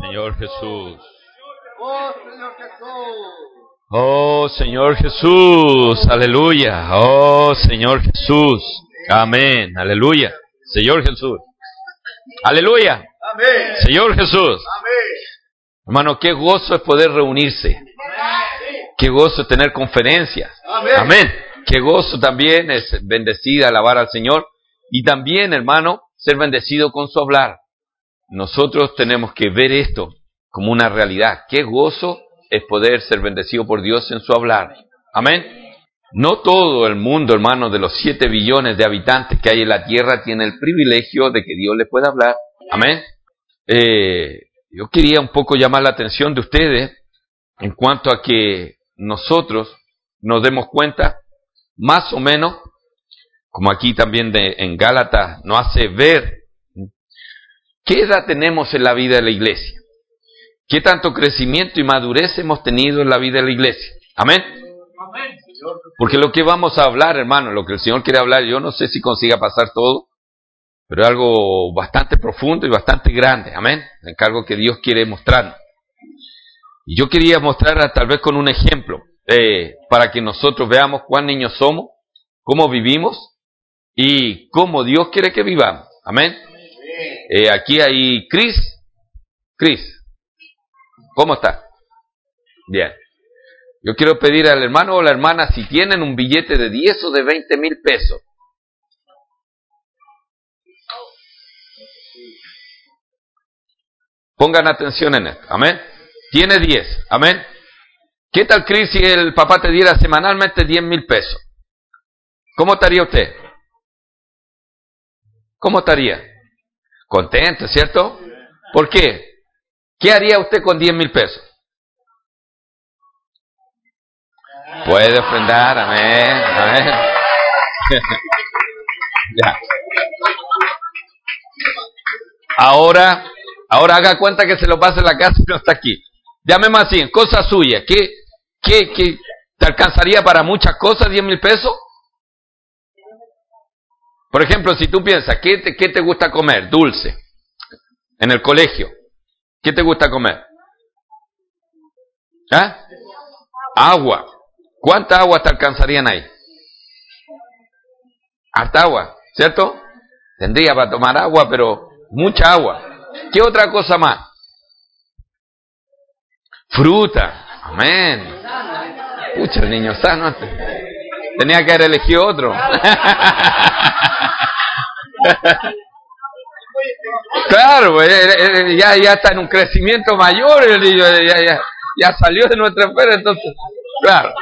Señor Jesús. Oh, Señor Jesús. Oh, Señor Jesús. Aleluya. Oh, Señor Jesús. Amén. Aleluya. Señor Jesús. Aleluya. Amén. Señor Jesús. Amén. Hermano, qué gozo es poder reunirse. Qué gozo es tener conferencias. Amén. Amén. Qué gozo también es bendecida alabar al Señor. Y también, hermano, ser bendecido con su hablar. Nosotros tenemos que ver esto como una realidad. Qué gozo es poder ser bendecido por Dios en su hablar. Amén. No todo el mundo, hermano, de los siete billones de habitantes que hay en la tierra tiene el privilegio de que Dios le pueda hablar. Amén. Eh, yo quería un poco llamar la atención de ustedes en cuanto a que nosotros nos demos cuenta, más o menos, como aquí también de, en Gálatas nos hace ver qué edad tenemos en la vida de la iglesia, qué tanto crecimiento y madurez hemos tenido en la vida de la iglesia. Amén. Porque lo que vamos a hablar, hermano, lo que el Señor quiere hablar, yo no sé si consiga pasar todo, pero es algo bastante profundo y bastante grande. Amén. El encargo que Dios quiere mostrarnos. Y yo quería mostrar tal vez con un ejemplo, eh, para que nosotros veamos cuán niños somos, cómo vivimos y cómo Dios quiere que vivamos. Amén. Eh, aquí hay Cris. Cris, ¿cómo está? Bien. Yo quiero pedir al hermano o la hermana si tienen un billete de 10 o de 20 mil pesos. Pongan atención en esto. Amén. Tiene 10. Amén. ¿Qué tal, Cris, si el papá te diera semanalmente 10 mil pesos? ¿Cómo estaría usted? ¿Cómo estaría? Contento, ¿cierto? ¿Por qué? ¿Qué haría usted con 10 mil pesos? Puede ofrendar, amén. Ahora, ahora haga cuenta que se lo pasa en la casa y no está aquí. Llámeme así, cosa suya. ¿Qué, qué, qué, ¿Te alcanzaría para muchas cosas 10 mil pesos? Por ejemplo, si tú piensas, ¿qué te, ¿qué te gusta comer? Dulce. En el colegio. ¿Qué te gusta comer? ¿Ah? Agua. ¿Cuánta agua te alcanzarían ahí? Harta agua, ¿cierto? Tendría para tomar agua, pero mucha agua. ¿Qué otra cosa más? Fruta. Amén. Pucha, el niño sano. Tenía que haber elegido otro. claro, pues, eh, eh, ya, ya está en un crecimiento mayor el niño, ya, ya, ya salió de nuestra esfera, entonces, claro.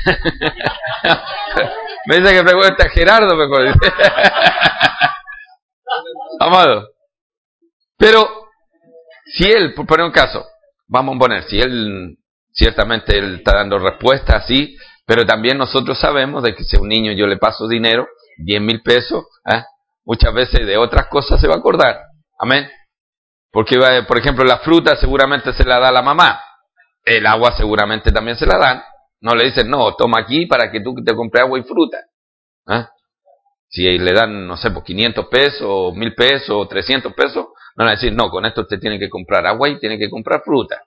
Me dice que pregunta a Gerardo mejor. Amado. Pero, si él, por poner un caso, vamos a poner, si él, ciertamente él está dando respuesta así, pero también nosotros sabemos de que si a un niño yo le paso dinero, 10 mil pesos, ¿eh? muchas veces de otras cosas se va a acordar. Amén. Porque, por ejemplo, la fruta seguramente se la da la mamá. El agua seguramente también se la dan. No le dicen, no, toma aquí para que tú te compres agua y fruta. ¿eh? Si le dan, no sé, por 500 pesos, o 1000 pesos, o 300 pesos, no van a decir, no, con esto usted tiene que comprar agua y tiene que comprar fruta.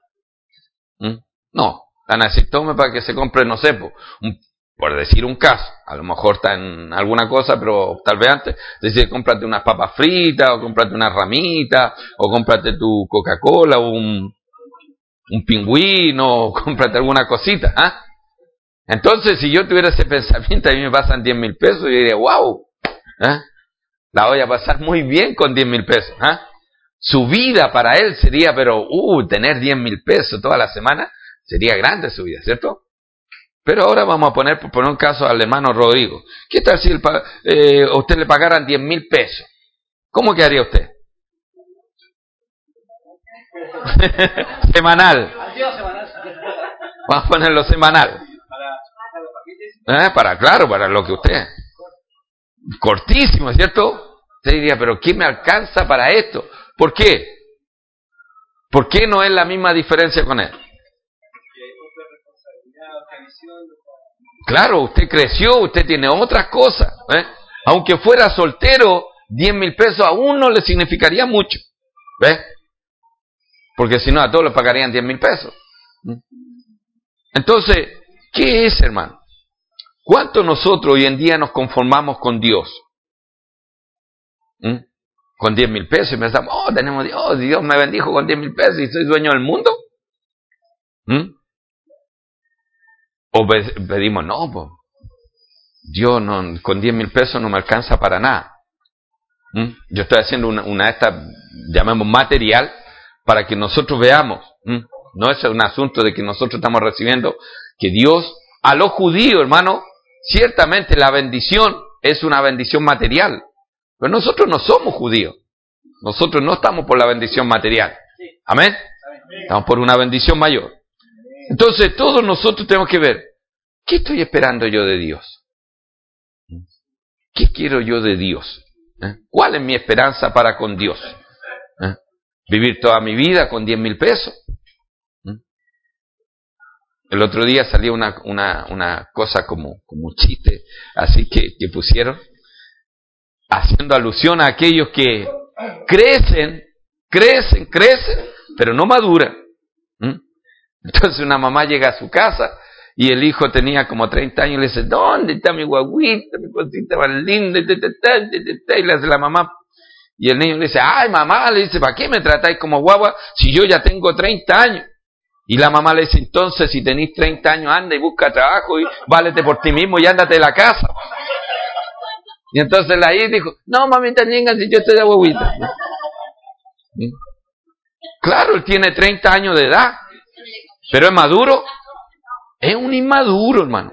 No, van a decir, tome para que se compre, no sé, por, decir un caso, a lo mejor está en alguna cosa, pero tal vez antes, decir, cómprate unas papas fritas, o cómprate una ramita, o cómprate tu Coca-Cola, o un, un pingüino, o cómprate alguna cosita, ¿ah? Entonces, si yo tuviera ese pensamiento, a mí me pasan 10 mil pesos, yo diría, wow, ¿eh? la voy a pasar muy bien con 10 mil pesos. ¿eh? Su vida para él sería, pero, uh, tener 10 mil pesos toda la semana, sería grande su vida, ¿cierto? Pero ahora vamos a poner, por poner un caso al hermano Rodrigo. ¿Qué tal si el, eh, usted le pagaran 10 mil pesos? ¿Cómo quedaría usted? semanal. Vamos a ponerlo semanal. ¿Eh? Para, claro, para lo que usted. Cortísimo, ¿cierto? Usted diría, pero ¿quién me alcanza para esto? ¿Por qué? ¿Por qué no es la misma diferencia con él? Claro, usted creció, usted tiene otras cosas. ¿eh? Aunque fuera soltero, 10 mil pesos a uno le significaría mucho. ¿Ves? Porque si no, a todos le pagarían 10 mil pesos. Entonces, ¿qué es, hermano? ¿Cuánto nosotros hoy en día nos conformamos con Dios? Con 10 mil pesos y pensamos, oh, tenemos Dios, oh, Dios me bendijo con 10 mil pesos y soy dueño del mundo. O pedimos, no, Dios no, con 10 mil pesos no me alcanza para nada. ¿Mm? Yo estoy haciendo una, una esta, llamemos material, para que nosotros veamos. No es un asunto de que nosotros estamos recibiendo, que Dios, a los judíos, hermano, ciertamente la bendición es una bendición material. Pero nosotros no somos judíos. Nosotros no estamos por la bendición material. Amén. Estamos por una bendición mayor. Entonces todos nosotros tenemos que ver, ¿qué estoy esperando yo de Dios? ¿Qué quiero yo de Dios? ¿Eh? ¿Cuál es mi esperanza para con Dios? ¿Eh? ¿Vivir toda mi vida con 10 mil pesos? ¿Mm? El otro día salió una, una, una cosa como, como un chiste, así que, que pusieron, haciendo alusión a aquellos que crecen, crecen, crecen, pero no maduran. Entonces una mamá llega a su casa y el hijo tenía como 30 años y le dice, ¿dónde está mi guaguita, mi cosita más linda? Y le hace la mamá. Y el niño le dice, ay mamá, le dice, ¿para qué me tratáis como guagua si yo ya tengo 30 años? Y la mamá le dice, entonces si tenéis 30 años, anda y busca trabajo y válete por ti mismo y ándate de la casa. Y entonces la hija dijo, no mamita niña, si yo estoy de guaguita. Claro, él tiene 30 años de edad, pero es maduro. Es un inmaduro, hermano.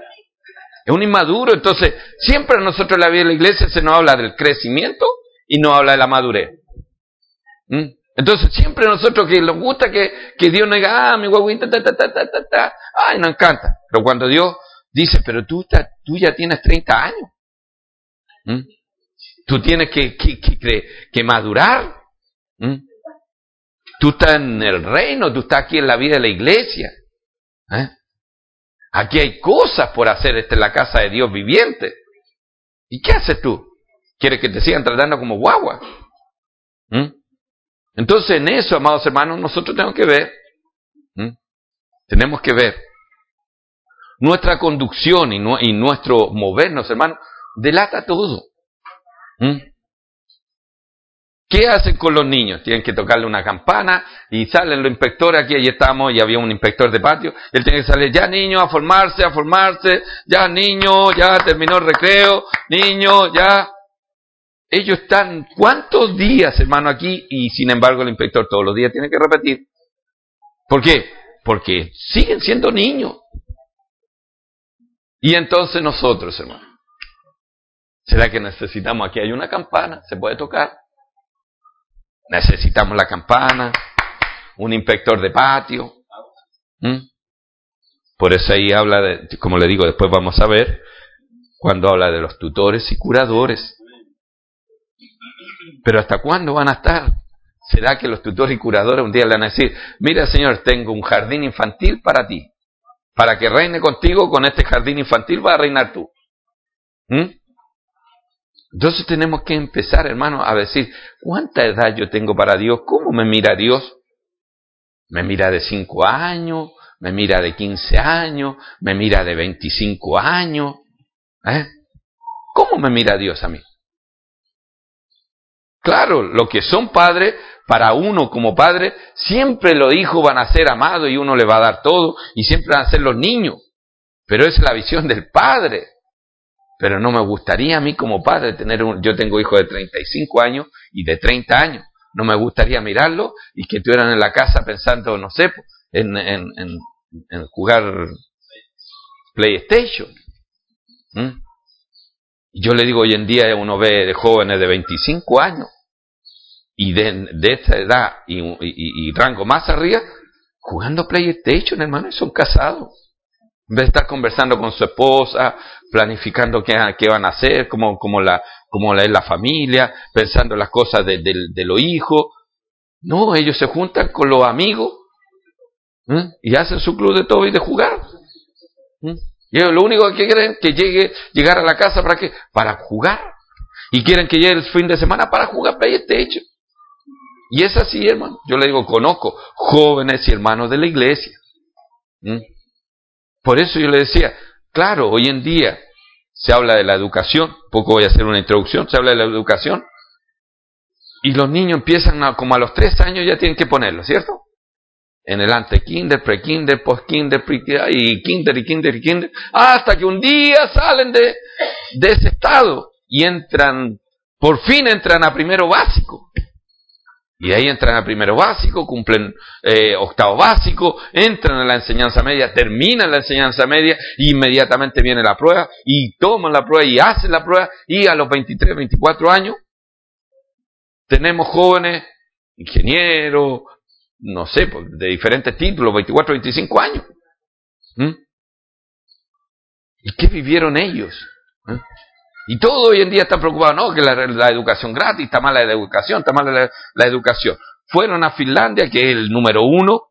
Es un inmaduro. Entonces, siempre a nosotros en la vida de la iglesia se nos habla del crecimiento y no habla de la madurez. ¿Mm? Entonces, siempre nosotros que nos gusta que, Dios nos diga, ah, mi guaguita, ta, ta, ta, ta, ta, ta, ay, nos encanta. Pero cuando Dios dice, pero tú, tú ya tienes 30 años. ¿Mm? Tú tienes que, que, que, madurar. ¿Mm? Tú estás en el reino, tú estás aquí en la vida de la iglesia. ¿Eh? Aquí hay cosas por hacer, esta es la casa de Dios viviente. ¿Y qué haces tú? ¿Quieres que te sigan tratando como guagua? ¿Mm? Entonces en eso, amados hermanos, nosotros tenemos que ver, tenemos que ver nuestra conducción y, nuestro movernos, hermanos, delata todo. ¿Qué hacen con los niños? Tienen que tocarle una campana y salen los inspectores, aquí allí estamos y había un inspector de patio, él tiene que salir, ya niño, a formarse, a formarse, ya niño, ya terminó el recreo, niño, ya. Ellos están cuántos días, hermano, aquí y sin embargo el inspector todos los días tiene que repetir. ¿Por qué? Porque siguen siendo niños. Y entonces nosotros, hermano, ¿será que necesitamos aquí hay una campana? ¿Se puede tocar? Necesitamos la campana, un inspector de patio. Por eso ahí habla de, como le digo, después vamos a ver, cuando habla de los tutores y curadores. Pero ¿hasta cuándo van a estar? ¿Será que los tutores y curadores un día le van a decir, mira Señor, tengo un jardín infantil para ti, para que reine contigo, con este jardín infantil vas a reinar tú? Entonces tenemos que empezar, hermano, a decir, ¿cuánta edad yo tengo para Dios? ¿Cómo me mira Dios? ¿Me mira de 5 años? ¿Me mira de 15 años? ¿Me mira de 25 años? ¿Eh? ¿Cómo me mira Dios a mí? Claro, lo que son padres, para uno como padre, siempre los hijos van a ser amados y uno le va a dar todo y siempre van a ser los niños. Pero es la visión del padre. Pero no me gustaría a mí como padre tener un, yo tengo hijos de 35 años y de 30 años. No me gustaría mirarlo y que estuvieran en la casa pensando, no sé, en, en, en, jugar PlayStation. ¿Mm? Yo le digo, hoy en día uno ve de jóvenes de 25 años y de, de esta edad y, y, y, rango más arriba, jugando PlayStation, hermano, y son casados. En vez de estar conversando con su esposa, planificando qué, van a hacer, cómo, la, cómo es la familia, pensando en las cosas de, de, los hijos. No, ellos se juntan con los amigos y hacen su club de todo y de jugar. Y ellos lo único que quieren es que llegue, llegar a la casa para qué? Para jugar. Y quieren que llegue el fin de semana para jugar PlayStation. Y es así, hermano. Yo le digo, conozco jóvenes y hermanos de la iglesia. Por eso yo le decía, claro, hoy en día se habla de la educación, poco voy a hacer una introducción, se habla de la educación, y los niños empiezan a, como a los tres años ya tienen que ponerlo, ¿cierto? En el ante kinder, pre kinder, post kinder, pre y kinder y kinder y kinder, hasta que un día salen de ese estado y entran, por fin entran a primero básico. Y ahí entran a primero básico, cumplen eh, octavo básico, entran a la enseñanza media, terminan la enseñanza media, inmediatamente viene la prueba, y toman la prueba y hacen la prueba, y a los 23, 24 años tenemos jóvenes, ingenieros, no sé, pues, de diferentes títulos, 24, 25 años. ¿Mm? ¿Y qué vivieron ellos? ¿Eh? Y todo hoy en día está preocupado, no, que la, educación gratis, está mala la educación, está mala la, educación. Fueron a Finlandia, que es el número uno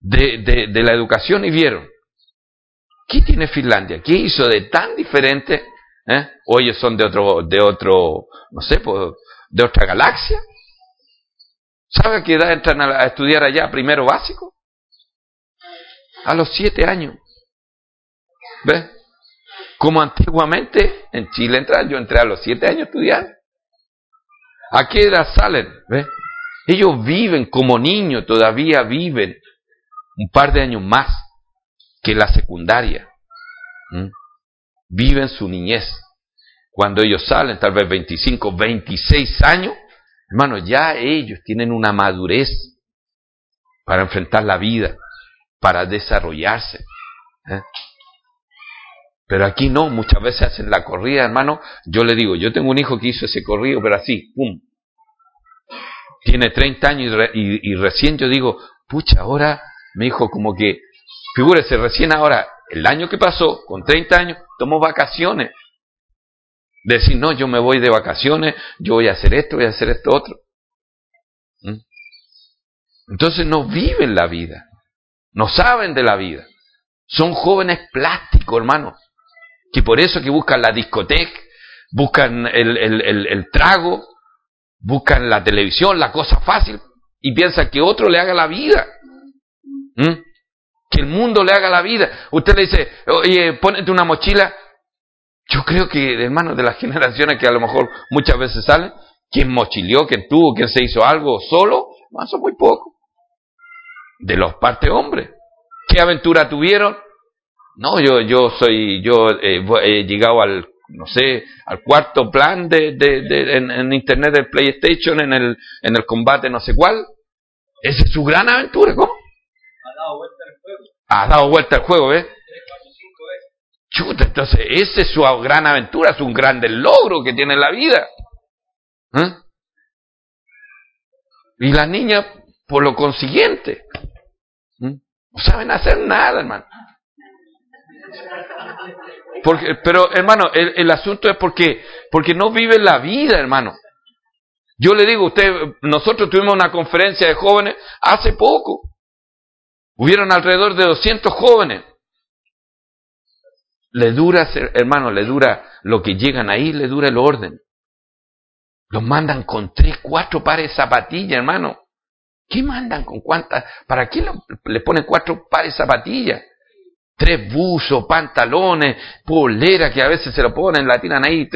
de, de, la educación, y vieron, ¿qué tiene Finlandia? ¿Qué hizo de tan diferente? ¿Eh? O ellos son de otro, de otro, no sé, pues, de otra galaxia. ¿Sabe a qué edad entran a, estudiar allá primero básico? A los siete años. ¿Ves? Como antiguamente en Chile entrar, yo entré a los siete años a estudiar. ¿A qué edad salen? Ellos viven como niños, todavía viven un par de años más que la secundaria. Viven su niñez. Cuando ellos salen, tal vez 25, 26 años, hermano, ya ellos tienen una madurez para enfrentar la vida, para desarrollarse. ¿eh? Pero aquí no, muchas veces hacen la corrida, hermano. Yo le digo, yo tengo un hijo que hizo ese corrido, pero así, ¡pum! Tiene 30 años y, recién yo digo, pucha, ahora me dijo como que, figúrese, recién ahora, el año que pasó, con 30 años, tomó vacaciones. Decir, no, yo me voy de vacaciones, yo voy a hacer esto, voy a hacer esto otro. ¿Mm? Entonces no viven la vida, no saben de la vida. Son jóvenes plásticos, hermano que por eso que buscan la discoteca, buscan el, el, el, trago, buscan la televisión, la cosa fácil, y piensan que otro le haga la vida. ¿Mm? Que el mundo le haga la vida. Usted le dice, oye, ponete una mochila. Yo creo que, hermanos, de las generaciones que a lo mejor muchas veces salen, quien mochilió, quien tuvo, quien se hizo algo solo, más son muy poco. De los parte hombres. ¿Qué aventura tuvieron? No, yo, yo soy, yo eh, he llegado al, no sé, al cuarto plan de, de, de en, internet del PlayStation, en el, en el combate no sé cuál. Esa es su gran aventura, ¿cómo? Ha dado vuelta al juego. Ha dado vuelta al juego, ¿ves? Chuta, entonces esa es su gran aventura, es un gran logro que tiene la vida. ¿Eh? Y las niñas, por lo consiguiente, ¿eh? no saben hacer nada, hermano. Porque, pero hermano, el, asunto es porque, porque no vive la vida, hermano. Yo le digo, usted, nosotros tuvimos una conferencia de jóvenes hace poco. Hubieron alrededor de 200 jóvenes. Le dura, hermano, le dura lo que llegan ahí, le dura el orden. Los mandan con tres, cuatro pares de zapatillas, hermano. ¿Qué mandan con cuántas? ¿Para qué le ponen cuatro pares de zapatillas? Tres buzos, pantalones, polera que a veces se lo ponen, la tiran ahí,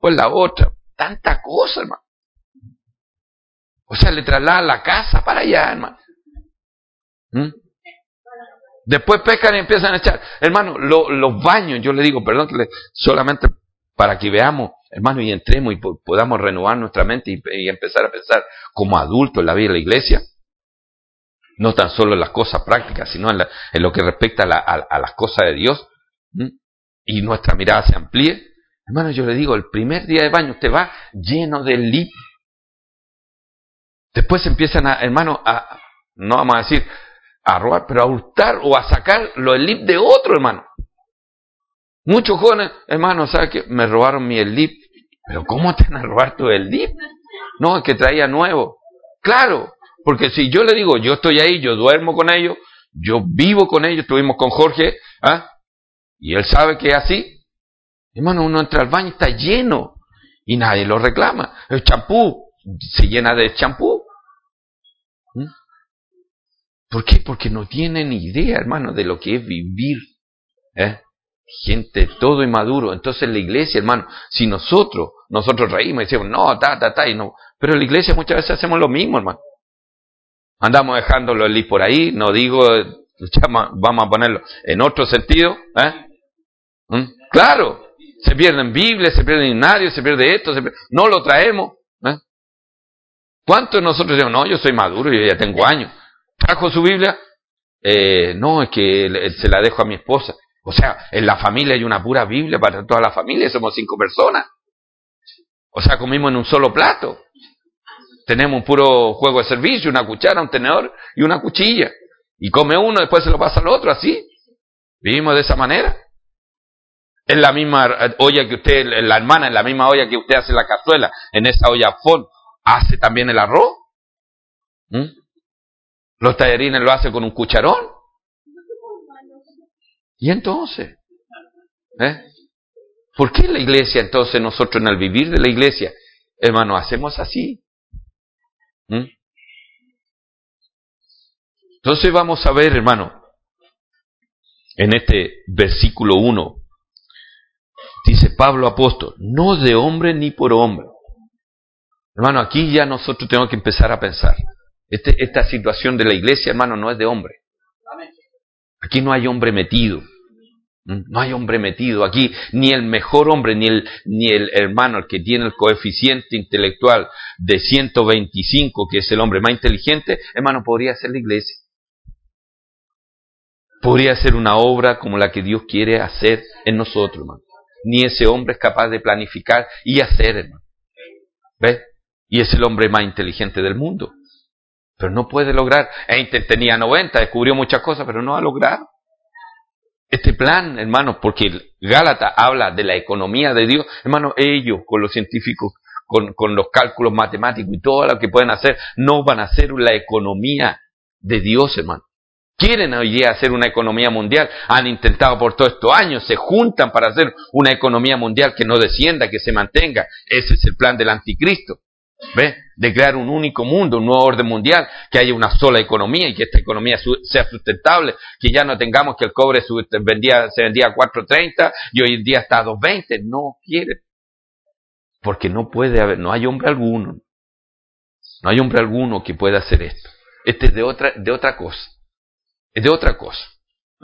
pues la otra. Tanta cosa, hermano. O sea, le trasladan la casa para allá, hermano. ¿Mm? Después pescan y empiezan a echar. Hermano, los baños, yo le digo, perdón, que solamente para que veamos, hermano, y entremos y podamos renovar nuestra mente y, y empezar a pensar como adultos en la vida de la iglesia no tan solo en las cosas prácticas, sino en, lo que respecta a, las cosas de Dios, y nuestra mirada se amplíe. Hermano, yo le digo, el primer día de baño usted va lleno de lip. Después empiezan a, hermano, a, no vamos a decir a robar, pero a hurtar o a sacar lo elip de otro, hermano. Muchos jóvenes, hermano, ¿sabes qué? Me robaron mi elip. Pero ¿cómo te van a robar tu elip? No, es que traía nuevo. Claro, porque si yo le digo, yo estoy ahí, yo duermo con ellos, yo vivo con ellos, estuvimos con Jorge, ¿ah? y él sabe que es así. Hermano, uno entra al baño y está lleno y nadie lo reclama. El champú se llena de champú. ¿Mm? ¿Por qué? Porque no tienen idea, hermano, de lo que es vivir. ¿eh? Gente todo inmaduro. Entonces la iglesia, hermano, si nosotros, nosotros reímos y decimos, no, ta, ta, ta, y no. Pero la iglesia muchas veces hacemos lo mismo, hermano. Andamos dejándolo el por ahí, no digo, vamos a ponerlo en otro sentido. ¿eh? ¿Mm? Claro, se pierden Biblias, se pierden himnarios, se pierde esto, no lo traemos. ¿eh? ¿Cuántos de nosotros decimos, no, yo soy maduro, yo ya tengo años? ¿Trajo su Biblia? Eh, no, es que se la dejo a mi esposa. O sea, en la familia hay una pura Biblia para toda la familia, somos cinco personas. O sea, comimos en un solo plato. Tenemos un puro juego de servicio, una cuchara, un tenedor y una cuchilla. Y come uno, después se lo pasa al otro, así. Vivimos de esa manera. En la misma olla que usted, la hermana, en la misma olla que usted hace la cazuela, en esa olla fon, hace también el arroz. ¿Mm? Los tallarines lo hace con un cucharón. Y entonces, ¿eh? ¿por qué la iglesia entonces nosotros en el vivir de la iglesia, hermano, hacemos así? ¿Mm? Entonces vamos a ver, hermano, en este versículo 1, dice Pablo apóstol, no de hombre ni por hombre. Hermano, aquí ya nosotros tenemos que empezar a pensar. Este, esta situación de la iglesia, hermano, no es de hombre. Aquí no hay hombre metido. No hay hombre metido aquí, ni el mejor hombre, ni el, ni el hermano, el que tiene el coeficiente intelectual de 125, que es el hombre más inteligente, hermano, podría ser la iglesia. Podría ser una obra como la que Dios quiere hacer en nosotros, hermano. Ni ese hombre es capaz de planificar y hacer, hermano. ¿Ves? Y es el hombre más inteligente del mundo. Pero no puede lograr. Einstein tenía 90, descubrió muchas cosas, pero no ha logrado. Este plan, hermano, porque Gálata habla de la economía de Dios, hermano, ellos con los científicos, con, con los cálculos matemáticos y todo lo que pueden hacer, no van a hacer la economía de Dios, hermano. Quieren hoy día hacer una economía mundial, han intentado por todos estos años, se juntan para hacer una economía mundial que no descienda, que se mantenga. Ese es el plan del anticristo. ¿Ve? De crear un único mundo, un nuevo orden mundial, que haya una sola economía y que esta economía sea sustentable, que ya no tengamos que el cobre vendía, se vendía a 4.30 y hoy en día está a 2.20. No quiere. Porque no puede haber, no hay hombre alguno. No hay hombre alguno que pueda hacer esto. Este es de otra, de otra cosa. Es de otra cosa.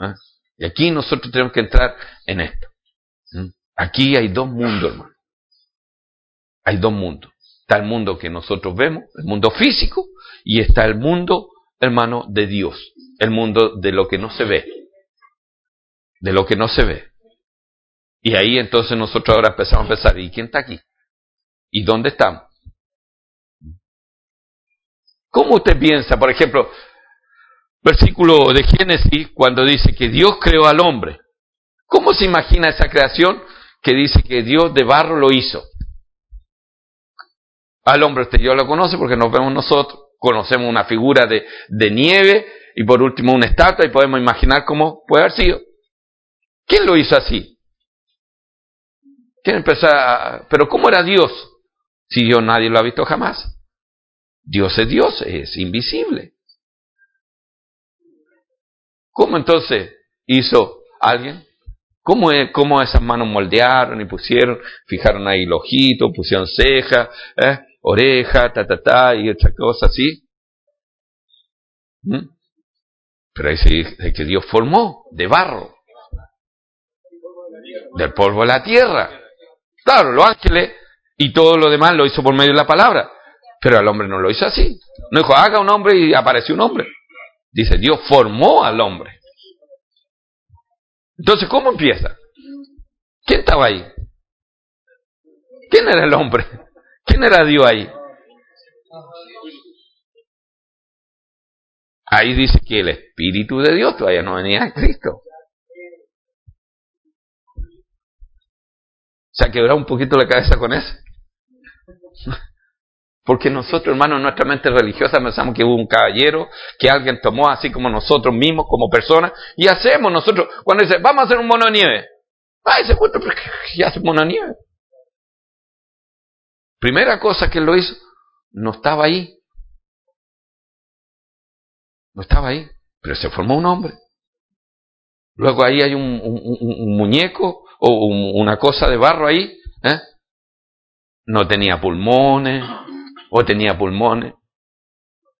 ¿eh? Y aquí nosotros tenemos que entrar en esto. Aquí hay dos mundos, hermano. Hay dos mundos. Está el mundo que nosotros vemos, el mundo físico, y está el mundo, hermano, de Dios, el mundo de lo que no se ve, de lo que no se ve. Y ahí entonces nosotros ahora empezamos a pensar, ¿y quién está aquí? ¿Y dónde estamos? ¿Cómo usted piensa, por ejemplo, versículo de Génesis, cuando dice que Dios creó al hombre? ¿Cómo se imagina esa creación que dice que Dios de barro lo hizo? Al hombre usted yo lo conoce porque nos vemos nosotros, conocemos una figura de, de nieve y por último una estatua y podemos imaginar cómo puede haber sido. ¿Quién lo hizo así? ¿Quién empezó a... Pero ¿cómo era Dios? Si Dios nadie lo ha visto jamás. Dios es Dios, es invisible. ¿Cómo entonces hizo alguien? ¿Cómo, cómo esas manos moldearon y pusieron, fijaron ahí el ojito, pusieron ceja, eh? Oreja, ta, ta, ta, y otra cosa así. ¿Mm? Pero ahí se dice que Dios formó de barro, del polvo de la tierra. Claro, los ángeles y todo lo demás lo hizo por medio de la palabra, pero al hombre no lo hizo así. No dijo, haga un hombre y apareció un hombre. Dice, Dios formó al hombre. Entonces, ¿cómo empieza? ¿Quién estaba ahí? ¿Quién era el hombre? ¿Quién era Dios ahí? Ahí dice que el Espíritu de Dios todavía no venía a Cristo. ¿Se ha quebrado un poquito la cabeza con eso? Porque nosotros, hermanos, en nuestra mente religiosa pensamos que hubo un caballero, que alguien tomó así como nosotros mismos, como personas, y hacemos nosotros, cuando dice, vamos a hacer un mono de nieve. Ay, se cuenta, ¿qué hace un mono nieve? Primera cosa que lo hizo, no estaba ahí. No estaba ahí, pero se formó un hombre. Luego ahí hay un, un muñeco o una cosa de barro ahí. ¿eh? No tenía pulmones, o tenía pulmones,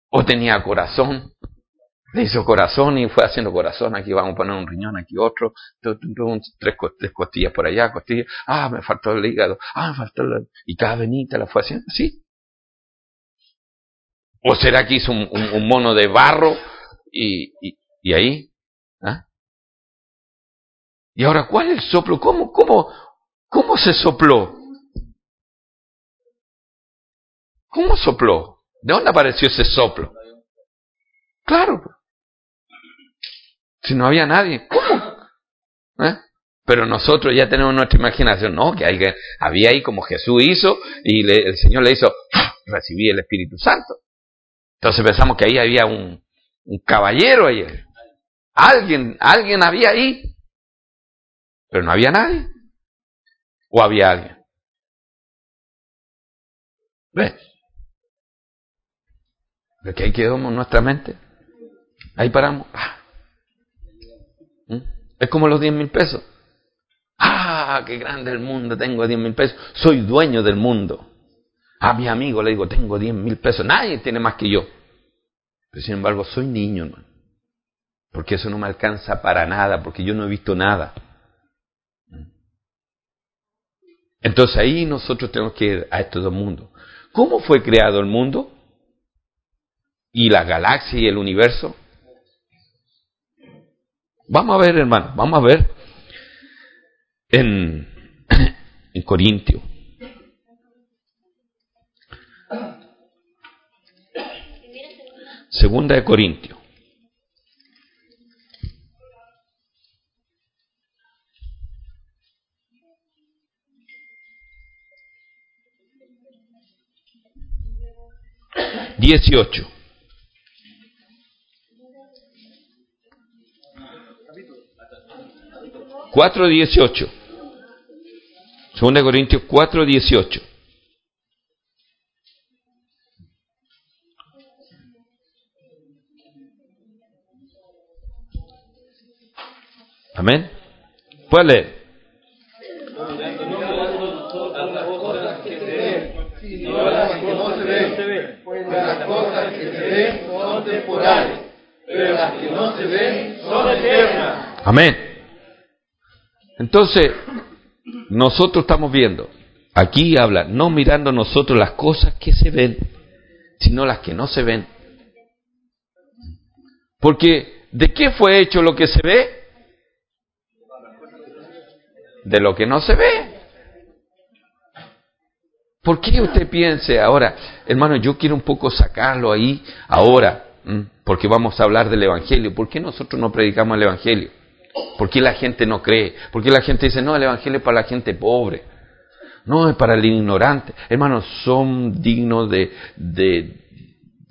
o tenía corazón. Le hizo corazón y fue haciendo corazón. Aquí vamos a poner un riñón, aquí otro. Tres, costillas por allá, costillas. Ah, me faltó el hígado. Ah, me faltó el... Y cada venita la fue haciendo así. ¿O será que hizo un, mono de barro y, y, ahí? ¿Ah? Y ahora, ¿cuál es el soplo? ¿Cómo, cómo, cómo se sopló? ¿Cómo sopló? ¿De dónde apareció ese soplo? Claro. Si no había nadie, ¿cómo? ¿Eh? Pero nosotros ya tenemos nuestra imaginación, no, que hay, había ahí como Jesús hizo y el Señor le hizo, recibí el Espíritu Santo. Entonces pensamos que ahí había un, caballero ahí. Alguien, alguien había ahí. Pero no había nadie. ¿O había alguien? ¿Ves? que ahí quedó nuestra mente. Ahí paramos. Ah. Es como los 10 mil pesos. ¡Ah, qué grande el mundo! Tengo 10 mil pesos. Soy dueño del mundo. A mi amigo le digo, tengo 10 mil pesos. Nadie tiene más que yo. Pero sin embargo, soy niño, hermano. Porque eso no me alcanza para nada, porque yo no he visto nada. Entonces ahí nosotros tenemos que ir a estos dos mundos. ¿Cómo fue creado el mundo? y la galaxia y el universo? Vamos a ver, hermano, vamos a ver en, en Corintio. Segunda de Corintio. Dieciocho. 4.18. 2 Corintios 4.18. Amén. ¿Puede leer? las cosas que se ven son temporales, pero las que no se ven son eternas. Amén. Entonces, nosotros estamos viendo, aquí habla, no mirando nosotros las cosas que se ven, sino las que no se ven. Porque, ¿de qué fue hecho lo que se ve? De lo que no se ve. ¿Por qué usted piense ahora, hermano, yo quiero un poco sacarlo ahí ahora, porque vamos a hablar del Evangelio? ¿Por qué nosotros no predicamos el Evangelio? ¿Por qué la gente no cree? ¿Por qué la gente dice, no, el Evangelio es para la gente pobre? No, es para el ignorante. Hermanos, son dignos de, de,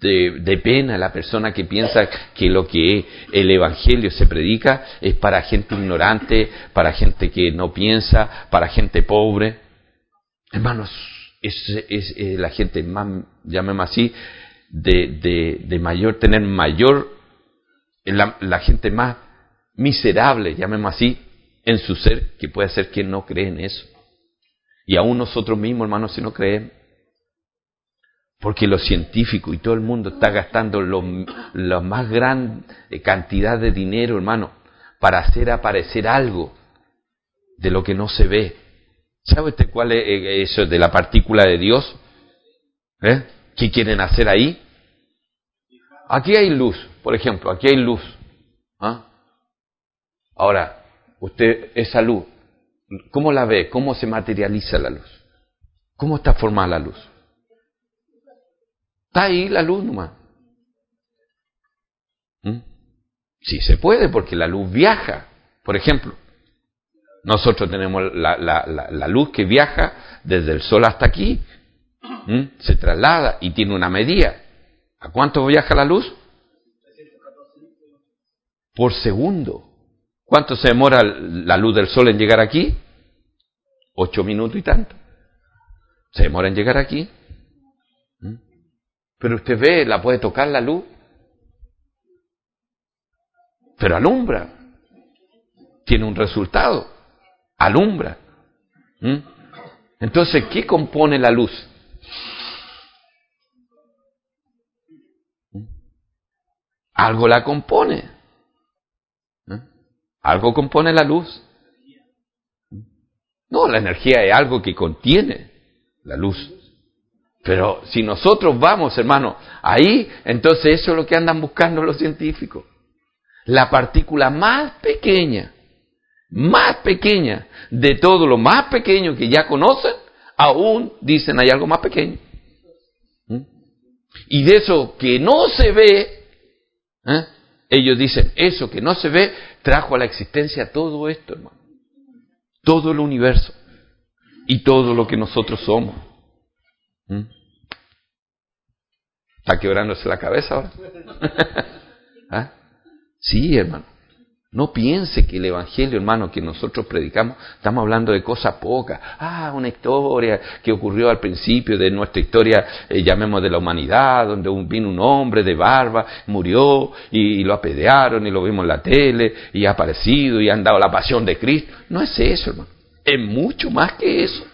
de, pena la persona que piensa que lo que el Evangelio se predica es para gente ignorante, para gente que no piensa, para gente pobre. Hermanos, es, es, la gente más, llamemos así, de, de, de mayor, tener mayor, la gente más miserable, llamemos así, en su ser, que puede ser que no cree en eso. Y aún nosotros mismos, hermanos, si no creemos. Porque los científicos y todo el mundo está gastando la más gran cantidad de dinero, hermano, para hacer aparecer algo de lo que no se ve. ¿Sabe usted cuál es eh, eso de la partícula de Dios? ¿Eh? ¿Qué quieren hacer ahí? Aquí hay luz, por ejemplo, aquí hay luz. ¿Ah? Ahora, usted, esa luz, ¿cómo la ve? ¿Cómo se materializa la luz? ¿Cómo está formada la luz? Está ahí la luz nomás. ¿Mm? Sí se puede, porque la luz viaja. Por ejemplo, nosotros tenemos la, luz que viaja desde el sol hasta aquí, ¿Mm? se traslada y tiene una medida. ¿A cuánto viaja la luz? Por segundo. ¿Cuánto se demora la luz del sol en llegar aquí? Ocho minutos y tanto. Se demora en llegar aquí. ¿Mm? Pero usted ve, la puede tocar la luz. Pero alumbra. Tiene un resultado. Alumbra. ¿Mm? Entonces, ¿qué compone la luz? ¿Mm? Algo la compone. Algo compone la luz. No, la energía es algo que contiene la luz. Pero si nosotros vamos, hermano, ahí, entonces eso es lo que andan buscando los científicos. La partícula más pequeña, más pequeña de todo lo más pequeño que ya conocen, aún dicen hay algo más pequeño. ¿Mm? Y de eso que no se ve, ¿eh? Ellos dicen, eso que no se ve trajo a la existencia todo esto, hermano todo el universo y todo lo que nosotros somos. ¿Mm? ¿Está quebrándose la cabeza ahora? ¿Ah? Sí, hermano. No piense que el Evangelio, hermano, que nosotros predicamos, estamos hablando de cosas pocas. Ah, una historia que ocurrió al principio de nuestra historia, eh, llamemos de la humanidad, donde vino un hombre de barba, murió y, lo apedrearon y lo vimos en la tele y ha aparecido y han dado la pasión de Cristo. No es eso, hermano. Es mucho más que eso.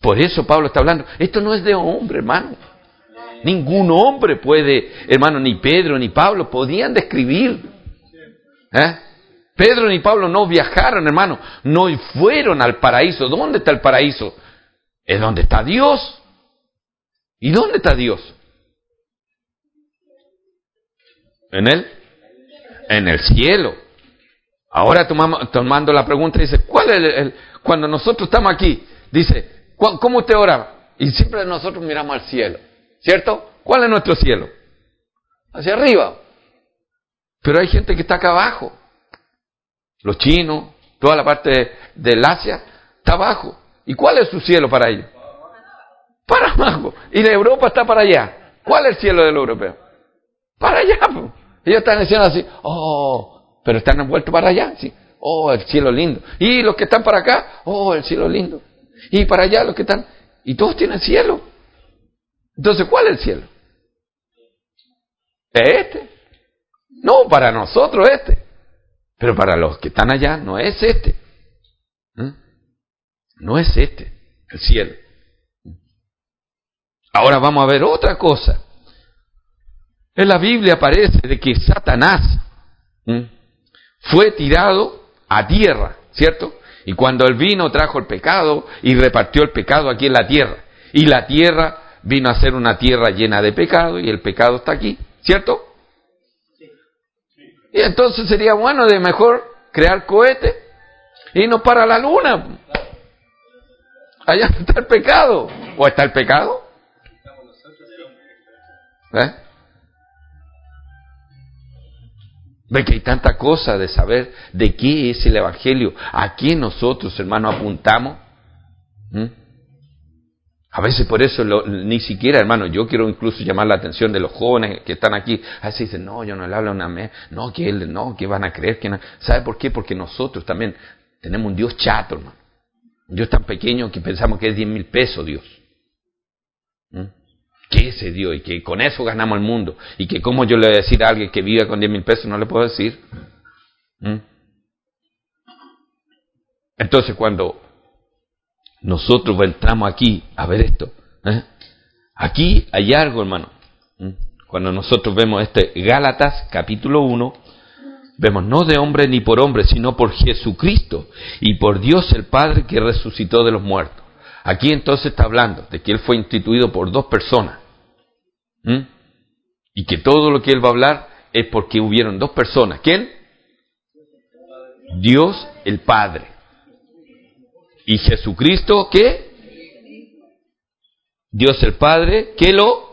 Por eso Pablo está hablando. Esto no es de hombre, hermano. Ningún hombre puede, hermano, ni Pedro ni Pablo podían describir ¿Eh? Pedro ni Pablo no viajaron, hermano, no fueron al paraíso. ¿Dónde está el paraíso? Es donde está Dios. ¿Y dónde está Dios? ¿En él? En el cielo. Ahora tomando la pregunta, dice, ¿cuál es el, cuando nosotros estamos aquí? Dice, ¿cómo usted ora? Y siempre nosotros miramos al cielo, ¿cierto? ¿Cuál es nuestro cielo? Hacia arriba. Pero hay gente que está acá abajo. Los chinos, toda la parte del Asia, está abajo. ¿Y cuál es su cielo para ellos? Para abajo. Y la Europa está para allá. ¿Cuál es el cielo del europeo? Para allá. Ellos están diciendo así, oh, pero están envueltos para allá, sí. Oh, el cielo lindo. Y los que están para acá, oh, el cielo lindo. Y para allá los que están, y todos tienen cielo. Entonces, ¿cuál es el cielo? Este. No, para nosotros este. Pero para los que están allá no es este. ¿Mm? No es este, el cielo. Ahora vamos a ver otra cosa. En la Biblia aparece de que Satanás fue tirado a tierra, ¿cierto? Y cuando él vino trajo el pecado y repartió el pecado aquí en la tierra. Y la tierra vino a ser una tierra llena de pecado y el pecado está aquí, ¿cierto? Y entonces sería bueno de mejor crear cohete y no para la luna. Allá está el pecado. ¿O está el pecado? ¿Eh? Ve que hay tanta cosa de saber de qué es el Evangelio, a quién nosotros, hermanos, apuntamos. ¿Mm? A veces por eso ni siquiera, hermano, yo quiero incluso llamar la atención de los jóvenes que están aquí. A veces dicen, no, yo no le hablo a una mes, no, que él, no, que van a creer que. ¿Sabe por qué? Porque nosotros también tenemos un Dios chato, hermano. Un Dios tan pequeño que pensamos que es diez mil pesos Dios. ¿Mm? ¿Qué es ese Dios? Y que con eso ganamos el mundo. Y que como yo le voy a decir a alguien que vive con diez mil pesos, no le puedo decir. ¿Mm? Entonces cuando nosotros entramos aquí a ver esto. ¿eh? Aquí hay algo, hermano. Cuando nosotros vemos este Gálatas capítulo 1, vemos no de hombre ni por hombre, sino por Jesucristo y por Dios el Padre que resucitó de los muertos. Aquí entonces está hablando de que Él fue instituido por dos personas. Y que todo lo que Él va a hablar es porque hubieron dos personas. ¿Quién? Dios el Padre. Y Jesucristo, ¿qué? Dios el Padre, ¿qué lo?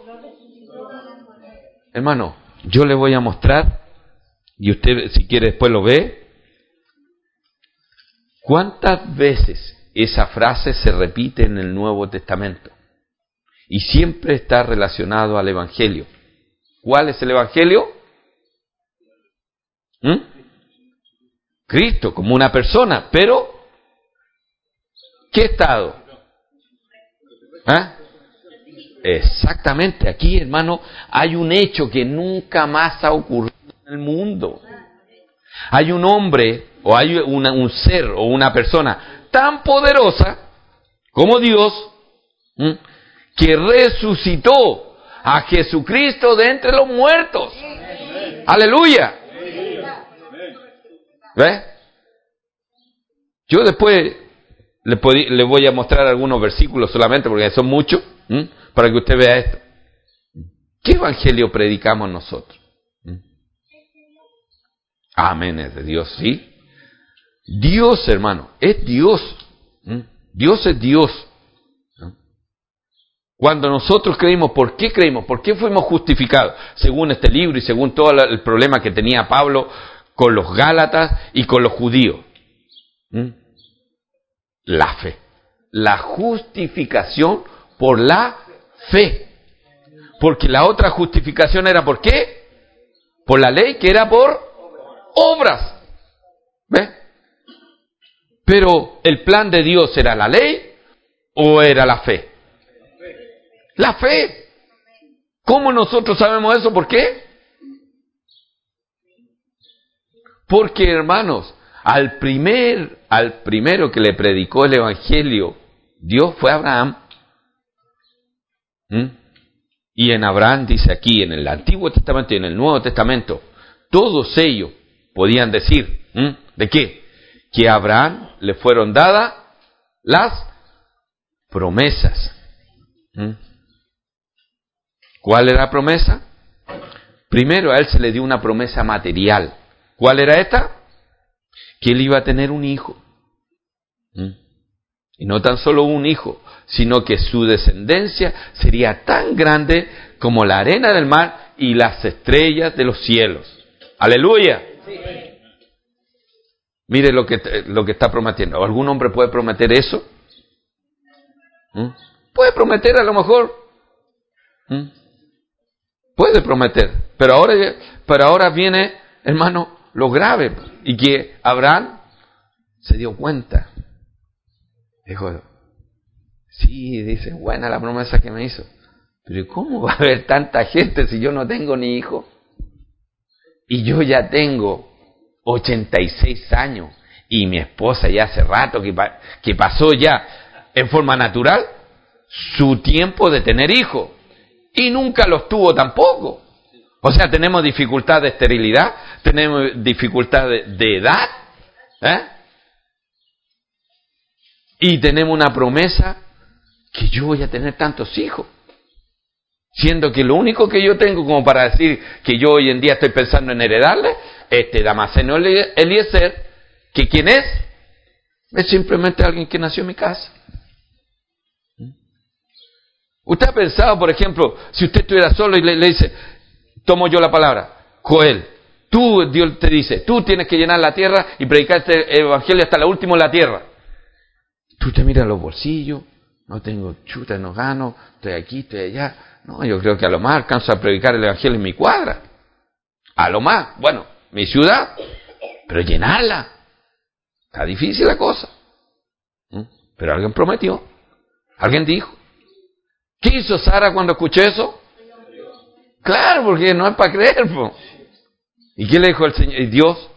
Hermano, yo le voy a mostrar, y usted si quiere después lo ve, cuántas veces esa frase se repite en el Nuevo Testamento. Y siempre está relacionado al Evangelio. ¿Cuál es el Evangelio? ¿Mm? Cristo como una persona, pero ¿qué estado? ¿Ah? Exactamente, aquí hermano hay un hecho que nunca más ha ocurrido en el mundo. Hay un hombre o hay un ser o una persona tan poderosa como Dios que resucitó a Jesucristo de entre los muertos. Aleluya. ¿Ve? Yo después le, voy a mostrar algunos versículos solamente porque son muchos para que usted vea esto. ¿Qué evangelio predicamos nosotros? Amén, es de Dios, ¿sí? Dios, hermano, es Dios. Dios es Dios. Cuando nosotros creímos, ¿por qué creímos? ¿Por qué fuimos justificados? Según este libro y según todo el problema que tenía Pablo con los Gálatas y con los judíos. La fe. La justificación por la fe. Porque la otra justificación era por qué? Por la ley, que era por obras. ¿Ve? Pero el plan de Dios era la ley o era la fe. La fe. ¿Cómo nosotros sabemos eso? ¿Por qué? Porque hermanos, al primer, al primero que le predicó el evangelio, Dios fue Abraham. ¿Mm? Y en Abraham dice aquí, en el Antiguo Testamento y en el Nuevo Testamento, todos ellos podían decir, ¿Mm? ¿de qué? Que a Abraham le fueron dadas las promesas. ¿Mm? ¿Cuál era la promesa? Primero a él se le dio una promesa material. ¿Cuál era esta? Que él iba a tener un hijo. Y no tan solo un hijo, sino que su descendencia sería tan grande como la arena del mar y las estrellas de los cielos. Aleluya. Mire lo que, lo que está prometiendo. ¿Algún hombre puede prometer eso? ¿Mm? Puede prometer a lo mejor. ¿Mm? Puede prometer. Pero ahora, pero ahora viene, hermano, lo grave. Y que Abraham se dio cuenta. Dijo, sí, dice, buena la promesa que me hizo. Pero ¿cómo va a haber tanta gente si yo no tengo ni hijo? Y yo ya tengo 86 años y mi esposa ya hace rato que, que pasó ya en forma natural su tiempo de tener hijos. Y nunca los tuvo tampoco. O sea, tenemos dificultad de esterilidad, tenemos dificultad de, edad, ¿eh? y tenemos una promesa que yo voy a tener tantos hijos. Siendo que lo único que yo tengo como para decir que yo hoy en día estoy pensando en heredarle, este Damasceno Eliezer, que quién es, es simplemente alguien que nació en mi casa. Usted ha pensado, por ejemplo, si usted estuviera solo y le, le dice, tomo yo la palabra, Joel, tú, Dios te dice, tú tienes que llenar la tierra y predicar este evangelio hasta la última en la tierra. Tú te miras los bolsillos, no tengo chuta, no gano, estoy aquí, estoy allá. No, yo creo que a lo más alcanzo a predicar el evangelio en mi cuadra. A lo más, bueno, mi ciudad, pero llenarla. Está difícil la cosa. ¿Mm? Pero alguien prometió, alguien dijo. ¿Qué hizo Sara cuando escuchó eso? Claro, porque no es para creer. ¿Y qué le dijo el Señor? Dios?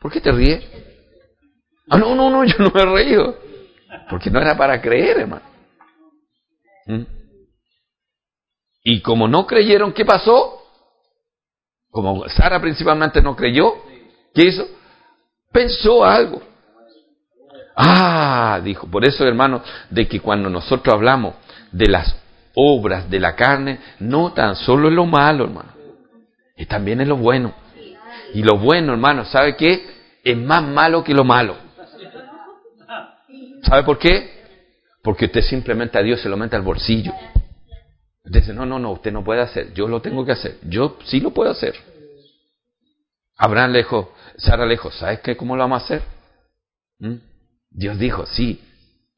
¿Por qué te ríes? Ah, no, no, no, yo no me he reído. Porque no era para creer, hermano. ¿Mm? Y como no creyeron, ¿qué pasó? Como Sara principalmente no creyó, ¿qué hizo? Pensó algo. Ah, dijo, por eso hermano, de que cuando nosotros hablamos de las obras de la carne, no tan solo es lo malo, hermano, y también es lo bueno. Y lo bueno, hermano, ¿sabe qué? Es más malo que lo malo. ¿Sabe por qué? Porque usted simplemente a Dios se lo mete al bolsillo. Dice, no, no, no, usted no puede hacer, yo lo tengo que hacer, yo sí lo puedo hacer. Abraham lejos, Sara lejos, ¿sabes qué? ¿Cómo lo vamos a hacer? ¿Mm? Dios dijo, sí,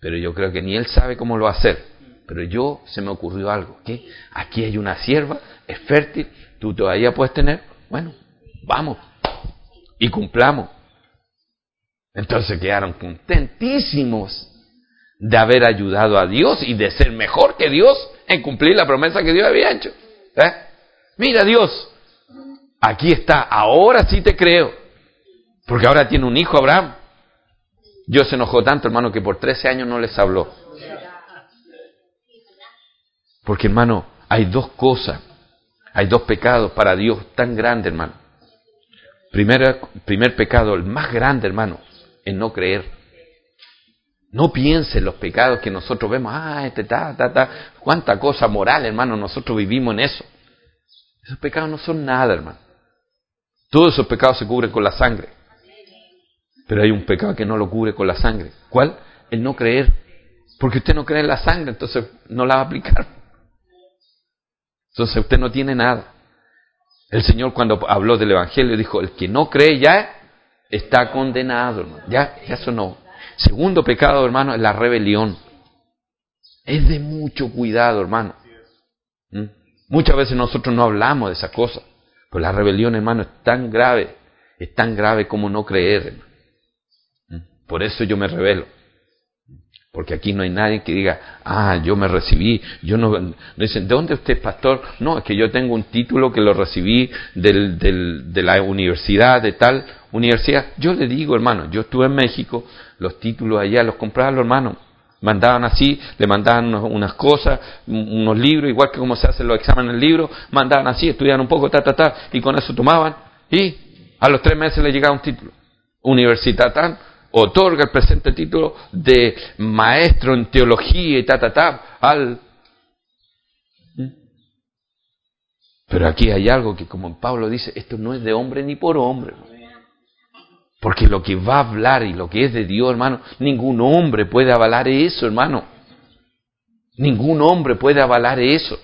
pero yo creo que ni él sabe cómo lo va a hacer. Pero yo se me ocurrió algo, ¿qué? Aquí hay una sierva, es fértil, tú todavía puedes tener, bueno, vamos, y cumplamos. Entonces quedaron contentísimos de haber ayudado a Dios y de ser mejor que Dios en cumplir la promesa que Dios había hecho. ¿Eh? Mira Dios, aquí está, ahora sí te creo, porque ahora tiene un hijo Abraham. Dios se enojó tanto, hermano, que por 13 años no les habló. Porque, hermano, hay dos cosas, hay dos pecados para Dios tan grandes, hermano. Primer, primer pecado, el más grande, hermano, es no creer. No piense en los pecados que nosotros vemos, ah, este ta, ta, ta, cuánta cosa moral, hermano, nosotros vivimos en eso. Esos pecados no son nada, hermano. Todos esos pecados se cubren con la sangre. Pero hay un pecado que no lo cubre con la sangre. ¿Cuál? El no creer. Porque usted no cree en la sangre, entonces no la va a aplicar. Entonces usted no tiene nada. El Señor cuando habló del Evangelio dijo, el que no cree ya está condenado, hermano. Ya, ya eso no. Segundo pecado, hermano, es la rebelión. Es de mucho cuidado, hermano. ¿Mm? Muchas veces nosotros no hablamos de esa cosa, pero la rebelión, hermano, es tan grave, es tan grave como no creer. Hermano. ¿Mm? Por eso yo me rebelo. Porque aquí no hay nadie que diga, ah, yo me recibí, yo no... Dicen, ¿de dónde usted es pastor? No, es que yo tengo un título que lo recibí del, del, de la universidad, de tal universidad. Yo le digo, hermano, yo estuve en México, los títulos allá los compraban los hermanos. Mandaban así, le mandaban unas cosas, unos libros, igual que como se hacen los exámenes en libro, mandaban así, estudiaban un poco, ta, ta, ta, y con eso tomaban, y a los tres meses le llegaba un título. Universidad tan, otorga el presente título de maestro en teología y ta, ta, ta, al... ¿Mm? Pero aquí hay algo que, como Pablo dice, esto no es de hombre ni por hombre. Porque lo que va a hablar y lo que es de Dios, hermano, ningún hombre puede avalar eso, hermano. Ningún hombre puede avalar eso.